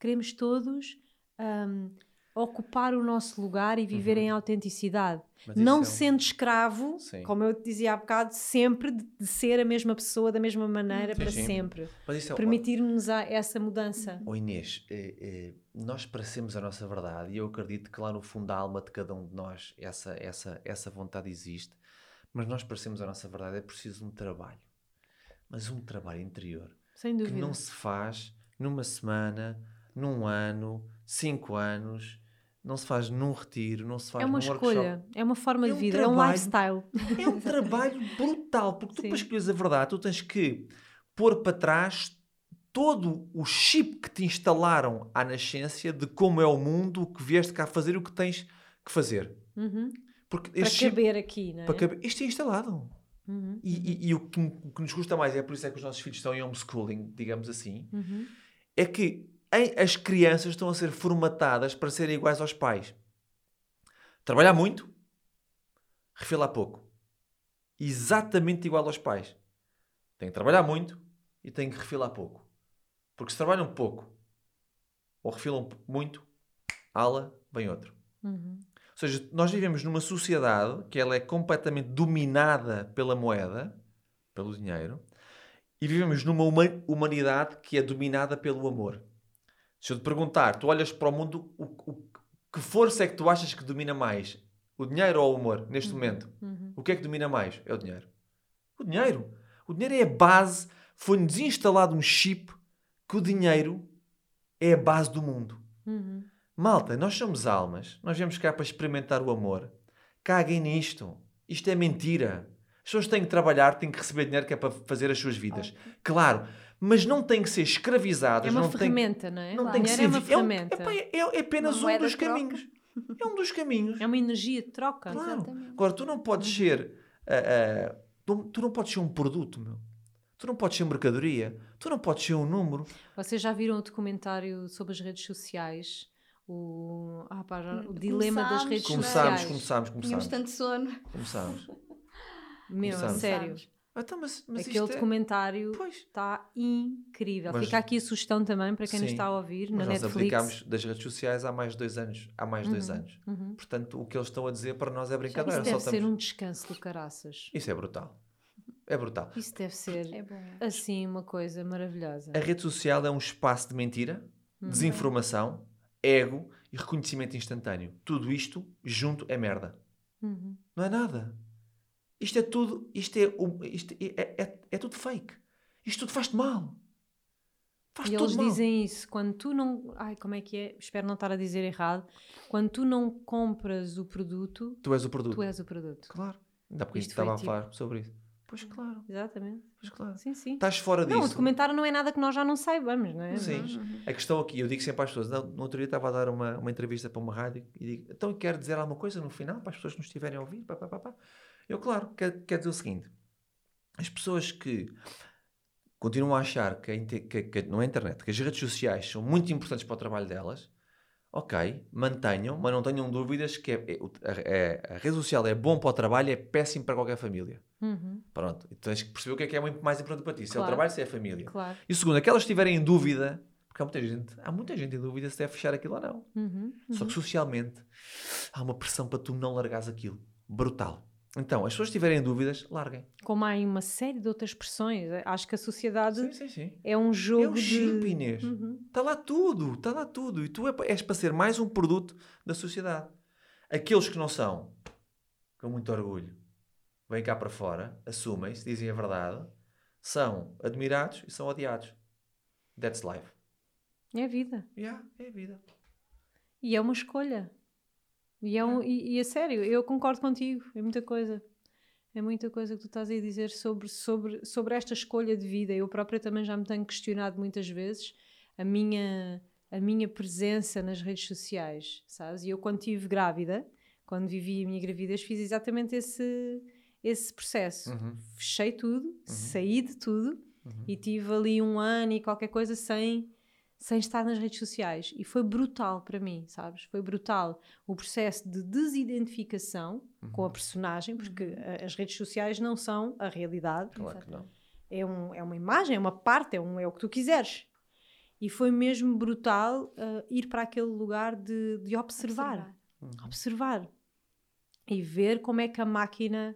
Queremos todos ahm, ocupar o nosso lugar e viver Uhum. em autenticidade. Não é um- sendo escravo, Sim. como eu te dizia há bocado, sempre de, de ser a mesma pessoa da mesma maneira Sim, para sim. sempre. É Permitir-nos essa mudança. Oh Inês, eh, eh, nós parecemos a nossa verdade e eu acredito que lá no fundo da alma de cada um de nós essa, essa, essa vontade existe, mas nós parecemos a nossa verdade, é preciso um trabalho, mas um trabalho interior Sem que não se faz numa semana, num ano, cinco anos, não se faz num retiro, não se faz É uma num workshop. escolha, é uma forma É de um vida, é um trabalho. lifestyle. É um trabalho brutal, porque tu Sim. para escolheres a verdade, tu tens que pôr para trás todo o chip que te instalaram à nascença de como é o mundo, o que vieste cá fazer e o que tens que fazer. Uhum. Porque Para este chip- caber aqui, não é? para caber- isto é instalado. Uhum, E, e- e o, que, o que nos custa mais, é por isso é que os nossos filhos estão em homeschooling, digamos assim, uhum. é que as crianças estão a ser formatadas para serem iguais aos pais. Trabalhar muito, refilar pouco. Exatamente igual aos pais. Têm que trabalhar muito e têm que refilar pouco. Porque se trabalham pouco ou refilam muito, ala, vem outro. Uhum. Ou seja, nós vivemos numa sociedade que ela é completamente dominada pela moeda, pelo dinheiro, e vivemos numa huma- humanidade que é dominada pelo amor. Se eu te perguntar, tu olhas para o mundo, o, o- que força é que tu achas que domina mais? O dinheiro ou o amor, neste momento? Uhum. O que é que domina mais? É o dinheiro. O dinheiro. O dinheiro é a base. Foi-nos desinstalado um chip que o dinheiro é a base do mundo. Uhum. Malta, nós somos almas, nós viemos cá para experimentar o amor. Caguem nisto. Isto é mentira. As pessoas têm que trabalhar, têm que receber dinheiro que é para fazer as suas vidas. Claro, mas não têm que ser escravizadas. É uma não ferramenta, não é? não O tem que dinheiro ser. é uma é, um- ferramenta. epá, é- é apenas Uma um dos caminhos. É um dos caminhos. [LAUGHS] É uma energia de troca. Claro. Exatamente. Agora, tu não podes ser. ah, ah, tu, tu não podes ser um produto, meu. Tu não podes ser mercadoria. Tu não podes ser um número. Vocês já viram o documentário sobre as redes sociais? O, ah, pá, já- o Hum, dilema das começámos, redes Começámos, sociais. começámos, Tínhamos começámos. tanto sono. Começámos. Meu, a começámos. sério. Então, mas, mas Aquele é- documentário Pois. está incrível. Mas- Fica aqui a sugestão também para quem nos Sim. está a ouvir Mas na nós Netflix. aplicámos das redes sociais há mais de dois anos. Há mais de dois anos. Uhum. Portanto, o que eles estão a dizer para nós é Isso brincadeira. deve Só ser estamos- um descanso do caraças. Isso é brutal. É brutal. Isso deve ser É bom. assim uma coisa maravilhosa. A rede social é um espaço de mentira, Uhum. desinformação, ego e reconhecimento instantâneo. Tudo isto junto é merda. Uhum. Não é nada. Isto é tudo, isto é, isto é, é, é- é tudo fake. Isto tudo faz-te mal. Faz E eles mal. dizem isso, quando tu não. Ai, como é que é? Espero não estar a dizer errado. Quando tu não compras o produto, Tu és o produto. tu és o produto. Claro. Ainda pouco Isto estava a tipo- falar sobre isso. Pois claro, Exatamente. pois claro. Sim, sim. Estás fora Não, o disso. documentário não é nada que nós já não saibamos, não é? Sim. Uhum. A questão aqui, eu digo sempre às pessoas, não, no outro dia estava a dar uma, uma entrevista para uma rádio e digo, então quero dizer alguma coisa no final para as pessoas que nos estiverem a ouvir? Pá, pá, pá, pá. Eu, claro, quero, quero dizer o seguinte: as pessoas que continuam a achar que a, que, que não é internet, que as redes sociais são muito importantes para o trabalho delas, ok, mantenham, mas não tenham dúvidas que é- é- é- a rede social é bom para o trabalho, é péssimo para qualquer família. Uhum, Pronto, então tens que perceber o que é que é muito mais importante para ti, se é o Claro. trabalho, se é a família. claro. E segundo, aquelas que estiverem em dúvida, porque há muita gente, há muita gente em dúvida se deve fechar aquilo ou não. Uhum, Só que socialmente há uma pressão para tu não largares aquilo. Brutal. Então, as pessoas que estiverem em dúvidas, larguem. Como há aí uma série de outras expressões. Acho que a sociedade Sim, sim, sim. é um jogo É um de. chip, Inês. Uhum. Está lá tudo, está lá tudo. E tu é és para ser mais um produto da sociedade. Aqueles que não são, com muito orgulho, vêm cá para fora, assumem-se, dizem a verdade, são admirados e são odiados. That's life. É a vida. Yeah, é a vida. E é uma escolha. E é, um, e, e a sério, eu concordo contigo. É muita coisa. É muita coisa que tu estás aí a dizer sobre, sobre, sobre esta escolha de vida. Eu própria também já me tenho questionado muitas vezes a minha, a minha presença nas redes sociais, sabes? E eu, quando estive grávida, quando vivi a minha gravidez, fiz exatamente esse, esse processo. Uhum. Fechei tudo, saí de tudo Uhum. e tive ali um ano e qualquer coisa sem, sem estar nas redes sociais. E foi brutal para mim, sabes? Foi brutal o processo de desidentificação com Uhum. a personagem, porque a- as redes sociais não são a realidade. Claro que não. É, um, é uma imagem, é uma parte, é, um, é o que tu quiseres. E foi mesmo brutal ah, ir para aquele lugar de, de observar, observar. E ver como é que a máquina.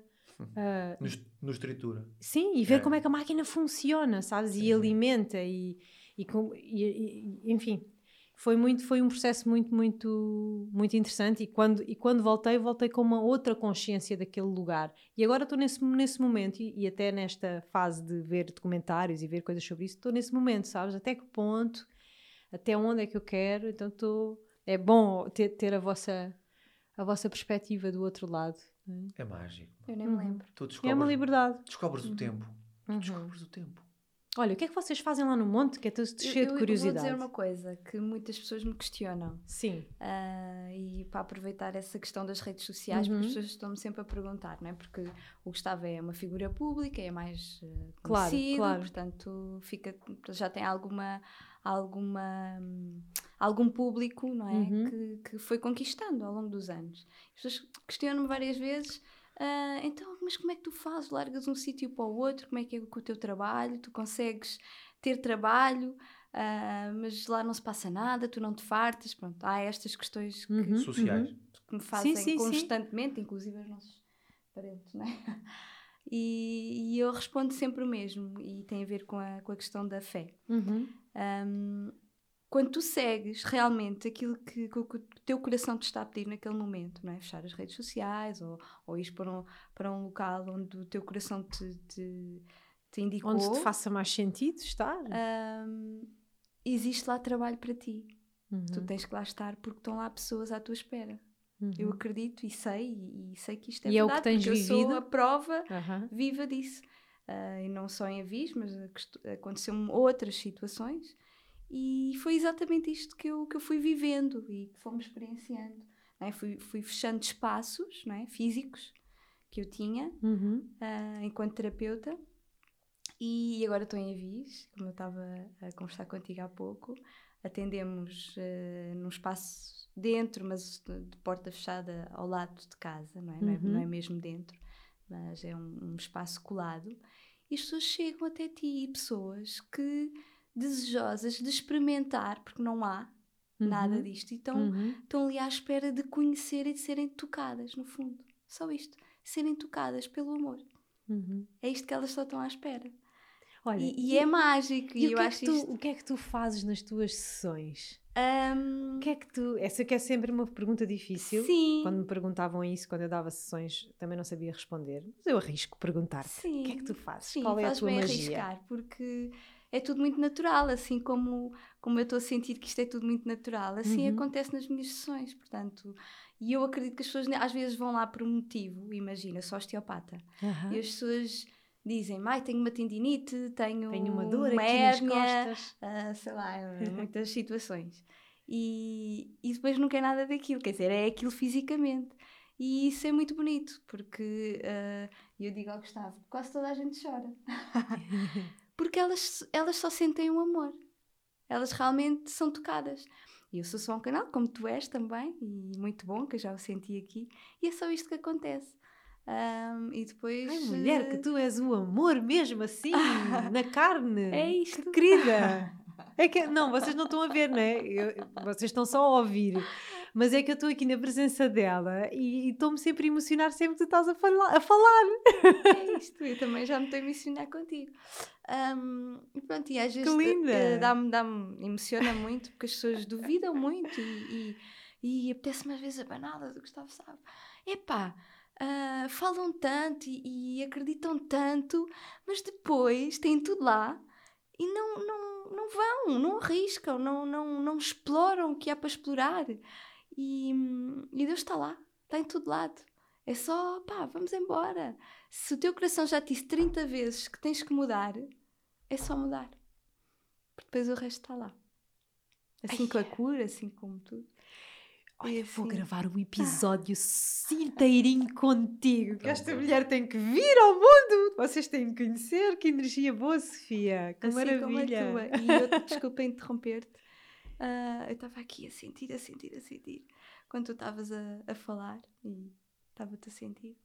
ah, Nos, nos tritura. Sim, e ver É. como é que a máquina funciona, sabes? Sim, e sim. alimenta e, e, com- e- e- enfim, foi muito foi um processo muito muito muito interessante e quando e quando voltei voltei com uma outra consciência daquele lugar e agora estou nesse nesse momento e, e até nesta fase de ver documentários e ver coisas sobre isso estou nesse momento, sabes? Até que ponto, até onde é que eu quero? Então estou é bom ter, ter a vossa a vossa perspectiva do outro lado. é? É mágico. Eu nem me Uhum. lembro. Tu É uma liberdade. descobres o tempo. Tu Uhum. descobres o tempo. Olha, o que é que vocês fazem lá no monte? Que é tudo cheio eu, de curiosidade. Eu vou dizer uma coisa que muitas pessoas me questionam. Sim. Uh, e para aproveitar essa questão das redes sociais, Uhum. porque as pessoas estão-me sempre a perguntar, não é? Porque o Gustavo é uma figura pública, é mais uh, Claro, conhecido, claro. portanto fica, já tem alguma, alguma, algum público, não é? Uhum. Que, que foi conquistando ao longo dos anos. As pessoas questionam-me várias vezes. "Ah, então, mas como é que tu fazes? Largas um sítio para o outro? Como é que é com o teu trabalho? Tu consegues ter trabalho, ah, mas lá não se passa nada, tu não te fartas. Pronto, há estas questões que, Uhum, Sociais. uhum. que me fazem sim, sim. constantemente, inclusive aos nossos parentes, não é? [LAUGHS] E, e eu respondo sempre o mesmo, e tem a ver com a, com a questão da fé. Uhum. Um, quando tu segues realmente aquilo que, que o teu coração te está a pedir naquele momento, não é? Fechar as redes sociais ou, ou ir para um, para um local onde o teu coração te, te, te indicou, Onde te faça mais sentido estar. um, existe lá trabalho para ti. Uhum, Tu tens que lá estar porque estão lá pessoas à tua espera. uhum. Eu acredito e sei, e, e sei que isto é E é o verdade, que tens porque eu sou vivido? a prova Aham. viva disso. Ah, e não só em aviso, mas aconteceu-me outras situações e foi exatamente isto que eu, que eu fui vivendo e que fomos experienciando. é? Fui, fui fechando espaços não é? físicos que eu tinha Uhum. ah, enquanto terapeuta e agora estou em aviso, como eu estava a conversar contigo há pouco. Atendemos ah, num espaço dentro, mas de, porta fechada ao lado de casa, não é? Não, é, Uhum. não é mesmo dentro, mas é um, um espaço colado. E as pessoas chegam até ti, pessoas que desejosas de experimentar, porque não há nada Uhum. disto, e estão, Uhum. estão ali à espera de conhecer e de serem tocadas, no fundo. Só isto, serem tocadas pelo amor. Uhum. É isto que elas só estão à espera. Olha, E, e é mágico, e, e o eu que, é acho que tu, isto. o que é que tu fazes nas tuas sessões? Ahm, O que é que tu. Essa que é sempre uma pergunta difícil. sim, Quando me perguntavam isso, quando eu dava sessões, também não sabia responder. Mas eu arrisco perguntar. sim. O que é que tu fazes? Sim, Qual é a tua bem magia? arriscar, porque é tudo muito natural, assim como, como eu estou a sentir que isto é tudo muito natural, assim Uhum. acontece nas minhas sessões, portanto, e eu acredito que as pessoas às vezes vão lá por um motivo, imagina, sou osteopata, Aham. e as pessoas dizem, ai, tenho uma tendinite, tenho, Tenho uma dor uma aqui hérnia, nas costas. ah, sei lá, [LAUGHS] muitas situações. E, e depois não quer nada daquilo, quer dizer, é aquilo fisicamente. E isso é muito bonito, porque ah, eu digo ao Gustavo, quase toda a gente chora. [LAUGHS] porque elas, elas só sentem o amor. Elas realmente são tocadas. E eu sou só um canal, como tu és também, e muito bom, que eu já o senti aqui. E é só isto que acontece. Ahm, e depois. Ai, mulher, que eh, tu és o amor mesmo assim, [LAUGHS] na carne. É isto. Que querida. [LAUGHS] É que, não, vocês não estão a ver, não é? Eu- vocês estão só a ouvir. Mas é que eu estou aqui na presença dela e estou-me sempre a emocionar sempre que tu estás a falar. A falar. É [LAUGHS] isto, eu também já me estou a emocionar contigo. Ahm, e pronto, e às vezes linda! eh, dá-me, dá-me, emociona muito porque as pessoas duvidam muito e, e, e apetece-me às vezes a banada do Gustavo sabe. Epá, ah, falam tanto e, e acreditam tanto, mas depois têm tudo lá e não, não, não vão, não arriscam, não, não, não exploram o que há para explorar. E, e Deus está lá, está em todo lado. É só, pá, vamos embora. Se o teu coração já te disse 30 vezes que tens que mudar, é só mudar. Porque depois o resto está lá. Assim com a cura, assim como tudo. Olha, vou Sim. gravar um episódio inteirinho contigo. Que esta mulher tem que vir ao mundo. Vocês têm que conhecer. Que energia boa, Sofia. Que assim maravilha. como a tua. E eu, [LAUGHS] desculpa interromper-te, ah, eu estava aqui a sentir, a sentir, a sentir. Quando tu estavas a, a falar e estava-te a sentir.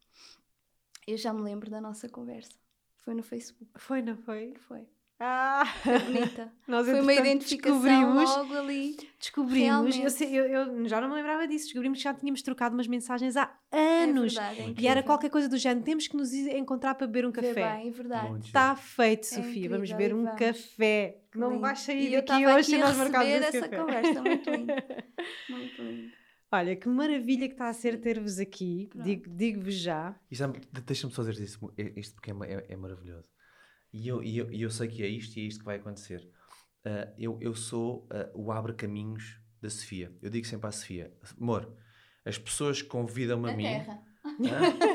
Eu já me lembro da nossa conversa. Foi no Facebook. Foi, não foi? Foi. Ah, Foi bonita. [LAUGHS] nós Foi uma identificação descobrimos, logo ali. descobrimos eu, sei- eu- eu já não me lembrava disso, descobrimos que já tínhamos trocado umas mensagens há É anos. verdade, é e era qualquer coisa do género, temos que nos encontrar para beber um café. bem, é verdade. Está feito, É Sofia. Vamos incrível, beber e um vamos. café. Não lindo. vais sair E eu daqui estava hoje aqui sem nós marcarmos esse essa café. conversa, muito lindo. [LAUGHS] Muito lindo. Olha, que maravilha que está a ser ter-vos aqui. Pronto. Digo- Digo-vos já. É- Deixa-me só dizer isto, isto porque é, é- é maravilhoso. E eu, e, eu, e eu sei que é isto e é isto que vai acontecer. Ah, eu, eu sou ah, o abre-caminhos da Sofia. Eu digo sempre à Sofia: amor, as pessoas convidam-me a Na mim.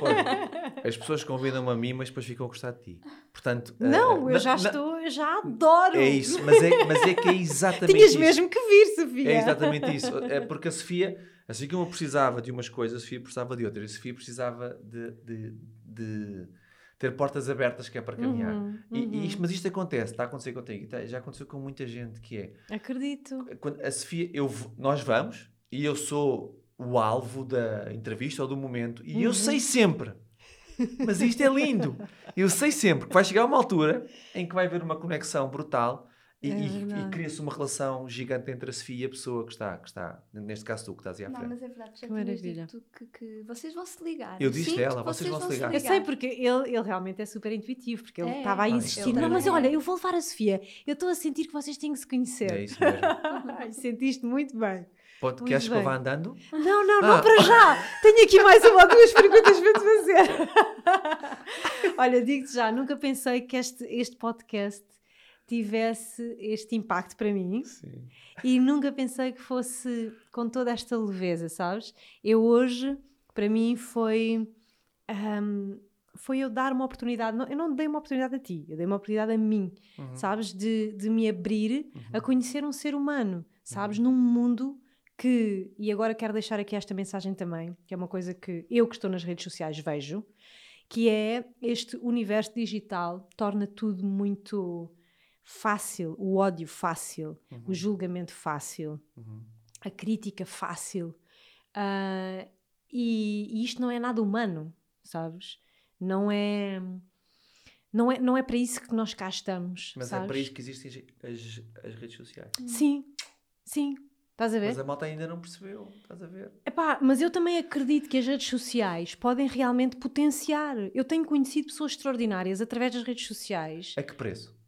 Foi. As pessoas convidam-me a mim, mas depois ficam a gostar de ti. Portanto, ah, Não, eu na- já na- estou, eu já adoro. É isso, mas é, mas é que é exatamente Tinhas isso. mesmo que vir, Sofia. É exatamente isso. É porque a Sofia, assim como eu precisava de umas coisas, a Sofia precisava de outras. A Sofia precisava de, de, de ter portas abertas que é para caminhar. Uhum, E- E, uhum. isto, mas isto acontece, está a acontecer contigo, tá- já aconteceu com muita gente que é. Acredito. Quando a Sofia, eu, nós vamos e eu sou o alvo da entrevista ou do momento e Uhum. eu sei sempre. Mas isto é lindo. Eu sei sempre que vai chegar uma altura em que vai haver uma conexão brutal e, É e- e cria-se uma relação gigante entre a Sofia e a pessoa que está, que está neste caso tu, que estás aí à Não, frente. mas é verdade, já maravilha. dito que, que vocês vão se ligar. Eu disse ela, vocês vão se ligar. Eu sei porque ele, ele realmente é super intuitivo, porque ele É, estava aí a ele insistir. Não, mas é. olha, eu vou levar a Sofia. Eu estou a sentir que vocês têm que se conhecer. É isso mesmo. [LAUGHS] Sentiste muito bem. Pode, queres que eu vá andando? Não, não, Ah. não para já. Tenho aqui mais uma ou duas perguntas para te fazer. [LAUGHS] Olha, digo-te já, nunca pensei que este, este podcast tivesse este impacto para mim Sim. e nunca pensei que fosse com toda esta leveza, sabes? Eu hoje, para mim, foi. ahm, foi eu dar uma oportunidade, eu não dei uma oportunidade a ti, eu dei uma oportunidade a mim, Uhum. sabes? De, de me abrir a Uhum. conhecer um ser humano, sabes? Num mundo que, e agora quero deixar aqui esta mensagem também, que é uma coisa que eu que estou nas redes sociais vejo, que é este universo digital torna tudo muito fácil, o ódio fácil, o julgamento fácil, Uhum. a crítica fácil. Ah, e, e isto não é nada humano, sabes? Não é, não é, não é para isso que nós cá estamos. Mas sabes? é para isso que existem as, as redes sociais. Sim, sim. Estás a ver? Mas a malta ainda não percebeu, estás a ver? Epá, mas eu também acredito que as redes sociais podem realmente potenciar. Eu tenho conhecido pessoas extraordinárias através das redes sociais. A que preço?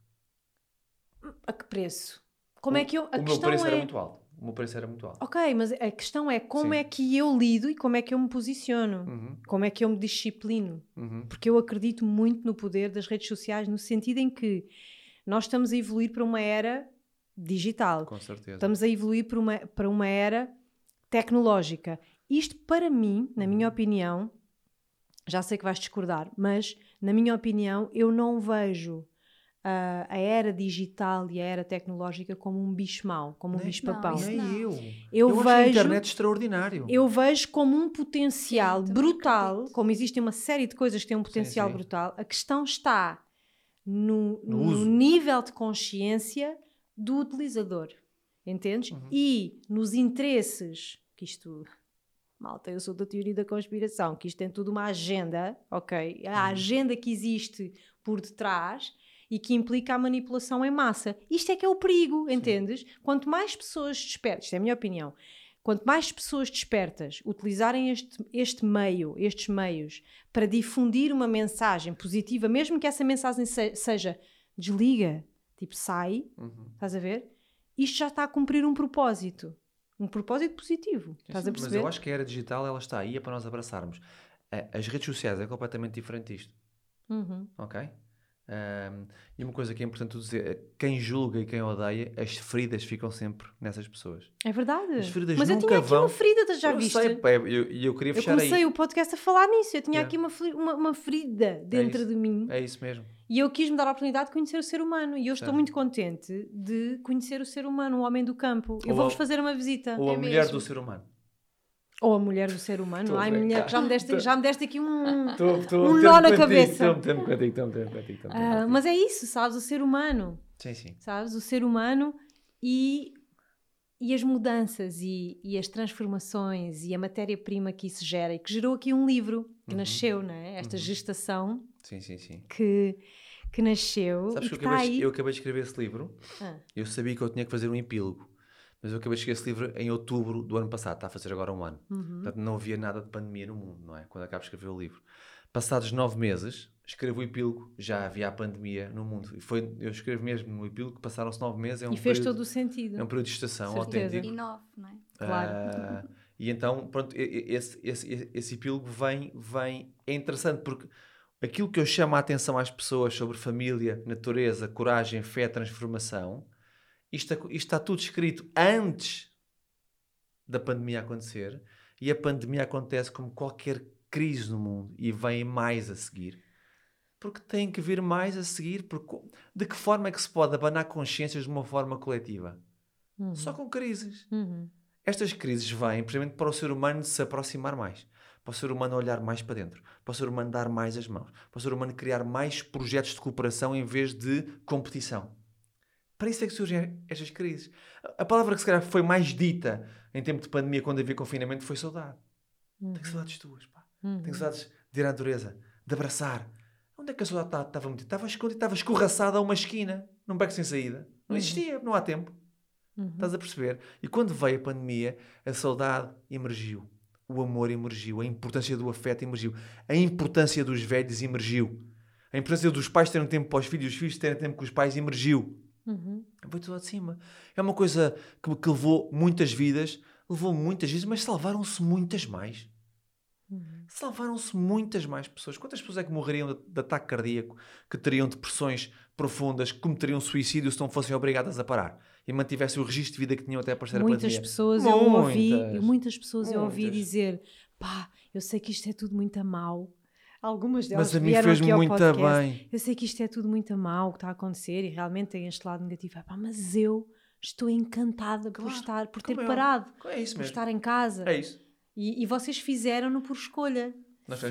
A que preço? Como o, é que eu. A o meu preço é... era muito alto. O meu preço era muito alto. Ok, mas a questão é como Sim. é que eu lido e como é que eu me posiciono. Uhum, Como é que eu me disciplino. uhum. Porque eu acredito muito no poder das redes sociais, no sentido em que nós estamos a evoluir para uma era digital. Com certeza. Estamos a evoluir para uma, para uma era tecnológica. Isto, para mim, na minha opinião, já sei que vais discordar, mas na minha opinião, eu não vejo ah, a era digital e a era tecnológica como um bicho mau, como um Nem- bicho não, papão. isso Nem não. eu. Eu acho a vejo- internet extraordinário. Eu vejo como um potencial Sim, brutal, acredito. como existe uma série de coisas que têm um potencial sim. brutal, a questão está no, No no nível de consciência do utilizador, entendes? Uhum. E nos interesses, que isto, malta, eu sou da teoria da conspiração, que isto tem tudo uma agenda, ok? A Uhum. agenda que existe por detrás e que implica a manipulação em massa. Isto é que é o perigo, entendes? Quanto mais pessoas despertas, isto é a minha opinião, quanto mais pessoas despertas utilizarem este, este meio, estes meios, para difundir uma mensagem positiva, mesmo que essa mensagem se- seja desliga, tipo sai, Uhum. estás a ver? Isto já está a cumprir um propósito. Um propósito positivo. Estás a Mas perceber? eu acho que a era digital ela está aí é para nós abraçarmos. As redes sociais é completamente diferente disto, Uhum. ok? Ahm, e uma coisa que é importante tu dizer, é quem julga e quem odeia, as feridas ficam sempre nessas pessoas. É verdade. As feridas Mas eu nunca tinha aqui vão- uma ferida, já eu viste? sei, eu, eu queria eu fechar comecei aí. o podcast a falar nisso. Eu tinha Yeah. aqui uma, uma, uma ferida dentro isso. de mim. É isso mesmo. E eu quis me dar a oportunidade de conhecer o ser humano. E eu estou Certo. muito contente de conhecer o ser humano, o homem do campo. Eu Ou vou-vos a- fazer uma visita. Ou a É mulher mesmo. do ser humano. Ou a mulher do ser humano. Estou Ai, mulher, já me deste, já me deste aqui um. Estou- Um nó na cabeça. Estou contigo, estou contigo, Ah, mas é isso, sabes? O ser humano. Sim, sim. sabes? O ser humano e, e as mudanças e, e as transformações e a matéria-prima que isso gera e que gerou aqui um livro que Uhum. nasceu, não é? Esta Uhum. gestação Sim, sim, sim. que, que nasceu Sabes que eu acabei, eu acabei de escrever esse livro. Ah, Eu sabia que eu tinha que fazer um epílogo. Mas eu acabei de escrever esse livro em outubro do ano passado. Está a fazer agora um ano. uhum. Portanto, não havia nada de pandemia no mundo, não é? Quando acabo de escrever o livro. Passados nove meses, escrevo o epílogo, já havia a pandemia no mundo. E foi, eu escrevo mesmo no epílogo, passaram-se nove meses. É um e fez período, todo o sentido. É um período de estação Certeza. autêntico. E nove, não é? Claro. Ah, [LAUGHS] e então, pronto, esse, esse, esse, esse epílogo vem, vem. É interessante porque aquilo que eu chamo a atenção às pessoas sobre família, natureza, coragem, fé, transformação, isto, isto está tudo escrito antes da pandemia acontecer e a pandemia acontece como qualquer crise no mundo e vem mais a seguir. porque tem que vir mais a seguir. Porque, de que forma é que se pode abanar consciências de uma forma coletiva? Uhum. Só com crises. Uhum. Estas crises vêm precisamente para o ser humano se aproximar mais, para o ser humano olhar mais para dentro, para o ser humano dar mais as mãos, para o ser humano criar mais projetos de cooperação em vez de competição. Para isso é que surgem estas crises. A palavra que se calhar foi mais dita em tempo de pandemia, quando havia confinamento, foi saudade. Uhum. Tenho saudades tuas, pá. Uhum. Tenho saudades de ir à natureza, de abraçar. Onde é que a saudade ta- estava metida? Estava escondida, estava escorraçada a uma esquina, num beco sem saída. Não Uhum. existia, não há tempo. Uhum. Estás a perceber? E quando veio a pandemia, a saudade emergiu. O amor emergiu. A importância do afeto emergiu. A importância dos velhos emergiu. A importância dos pais terem tempo para os filhos, os filhos terem tempo com os pais emergiu. Uhum. Veio tudo lá de cima. É uma coisa que, que levou muitas vidas, levou muitas vidas, mas salvaram-se muitas mais. Uhum. Salvaram-se muitas mais pessoas. Quantas pessoas é que morreriam de, de ataque cardíaco, que teriam depressões profundas, que cometeriam suicídio se não fossem obrigadas a parar e mantivessem o registro de vida que tinham até aparecer a Muitas pandemia? pessoas eu ouvi, Muitas. muitas pessoas eu ouvi Muitas. dizer, pá, eu sei que isto é tudo muito a mal. Algumas delas Mas a mim aqui ao muito bem. Eu sei que isto é tudo muito mal o que está a acontecer e realmente tem este lado negativo. Ah, pá, mas eu estou encantada por Claro, estar, por ter é parado, É isso por mesmo. estar em casa. É isso. E, e vocês fizeram-no por escolha.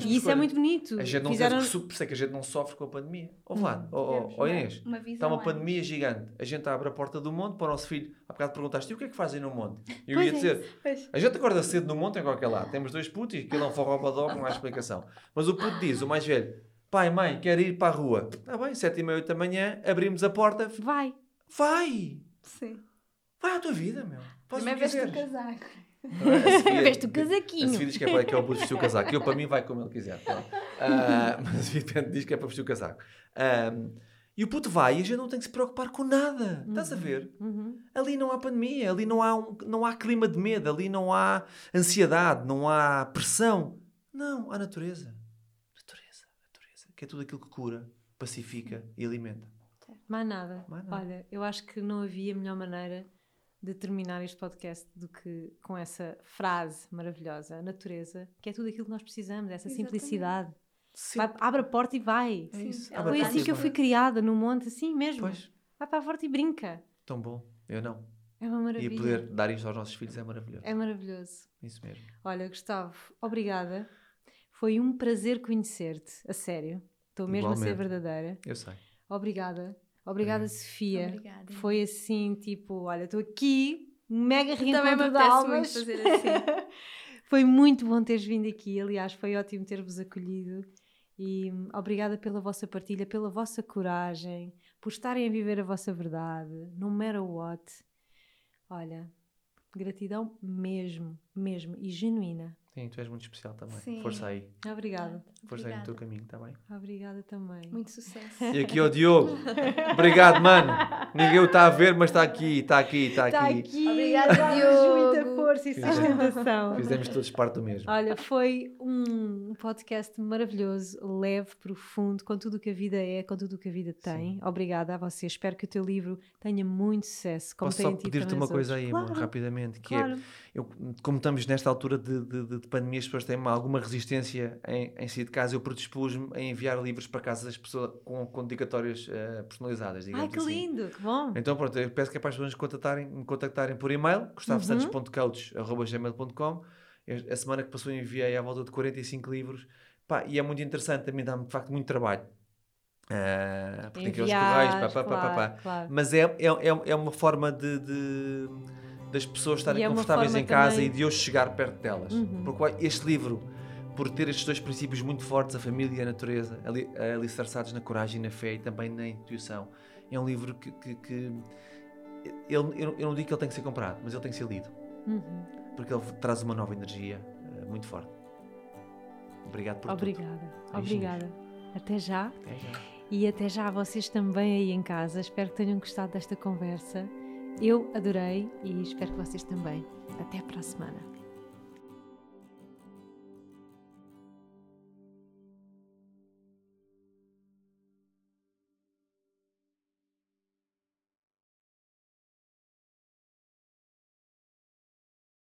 E isso é muito bonito. A gente não Fizeram... teve que su- por isso é que a gente não sofre com a pandemia. Ó. Vlad, ó Inês, está uma pandemia gigante. A gente abre a porta do monte para o nosso filho. Há bocado perguntaste, e o que é que fazem no monte? E eu Pois ia é dizer, Pois. a gente acorda cedo no monte em qualquer lado. Temos dois putos e aquilo é um forró badó, não há explicação. Mas o puto diz, o mais velho, pai, mãe, quero ir para a rua. Está bem, sete e meia, oito da manhã, abrimos a porta. Vai. Vai! Sim. Vai à tua vida, meu. Faz o que Primeiro veste o quiseres. casaco. É? A [LAUGHS] Veste o A casaquinho. Sofia diz que é para que é o Busto vestir o casaco. Eu, para mim, vai como ele quiser. Ah, [LAUGHS] mas a Sofia diz que é para vestir o casaco. Ah, e o puto vai e a gente não tem que se preocupar com nada. Estás a ver? Uhum. Ali não há pandemia, ali não há, um- não há clima de medo, ali não há ansiedade, não há pressão. Não, há natureza. Natureza, natureza. Que é tudo aquilo que cura, pacifica e alimenta. Mais nada. Mais nada. Olha, eu acho que não havia melhor maneira de terminar este podcast do que com essa frase maravilhosa, a natureza, que é tudo aquilo que nós precisamos, essa Exatamente. simplicidade. Sempre. Vai, abre a porta e vai. É isso. abre Foi assim e que eu fui criada no monte, assim mesmo. Pois, Vai para a porta e brinca. tão bom. Eu não. É uma E maravilha. poder dar isto aos nossos filhos é maravilhoso. É maravilhoso. Isso mesmo. Olha, Gustavo, obrigada. Foi um prazer conhecer-te, a sério. Estou mesmo a ser Igualmente. verdadeira. Eu sei. Obrigada. Obrigada, É. Sofia. Obrigada. Foi assim, tipo, olha, estou aqui, mega reencontro de almas. muito fazer assim. [LAUGHS] foi muito bom teres vindo aqui. Aliás, foi ótimo ter-vos acolhido. E hum, obrigada pela vossa partilha, pela vossa coragem, por estarem a viver a vossa verdade, no matter what. Olha, gratidão mesmo, mesmo e genuína. Sim, tu és muito especial também. Sim. Força aí. Obrigada. Força aí no teu Obrigada. caminho, está bem? Obrigada também. Muito sucesso. E aqui ao Diogo. Obrigado, mano. Ninguém o está a ver, mas está aqui, está aqui, está Está aqui. aqui, Obrigada, dá-nos Diogo. Força e Fizemos- sustentação. Fizemos todos parte do mesmo. Olha, foi um podcast maravilhoso, leve, profundo, com tudo o que a vida é, com tudo o que a vida tem. Obrigada a você. Espero que o teu livro tenha muito sucesso. Como Posso só pedir-te uma coisa outros. aí, claro, amor, rapidamente, que claro. é, eu, como estamos nesta altura de, de, de- de pandemia, as pessoas têm alguma resistência em, em sair de casa, eu predispus-me a enviar livros para casa das pessoas com, com dedicatórias eh, personalizadas, digamos Ai, que assim. lindo, que bom. Então pronto, eu peço que é para as pessoas me contactarem, me contactarem por e-mail, gustavosantos.coach.gmail.com A semana que passou enviei à volta de 45 livros Pá, e é muito interessante, também dá-me de facto muito trabalho. Ah, porque tem aqueles correios, pá, pá, pá, pá, pá. claro, claro. Mas é, é, é, é uma forma de, de- das pessoas estarem E é confortáveis em casa também- e de eu chegar perto delas. Uhum. Porque este livro, por ter estes dois princípios muito fortes, a família e a natureza, ali, alicerçados na coragem e na fé e também na intuição, é um livro que. que- que- ele, eu não digo que ele tem que ser comprado, mas ele tem que ser lido. Uhum. Porque ele traz uma nova energia eh, muito forte. Obrigado por tudo. Obrigada, obrigada. Até já. Até já. E até já a vocês também aí em casa. Espero que tenham gostado desta conversa. Eu adorei e espero que vocês também. Até para a semana.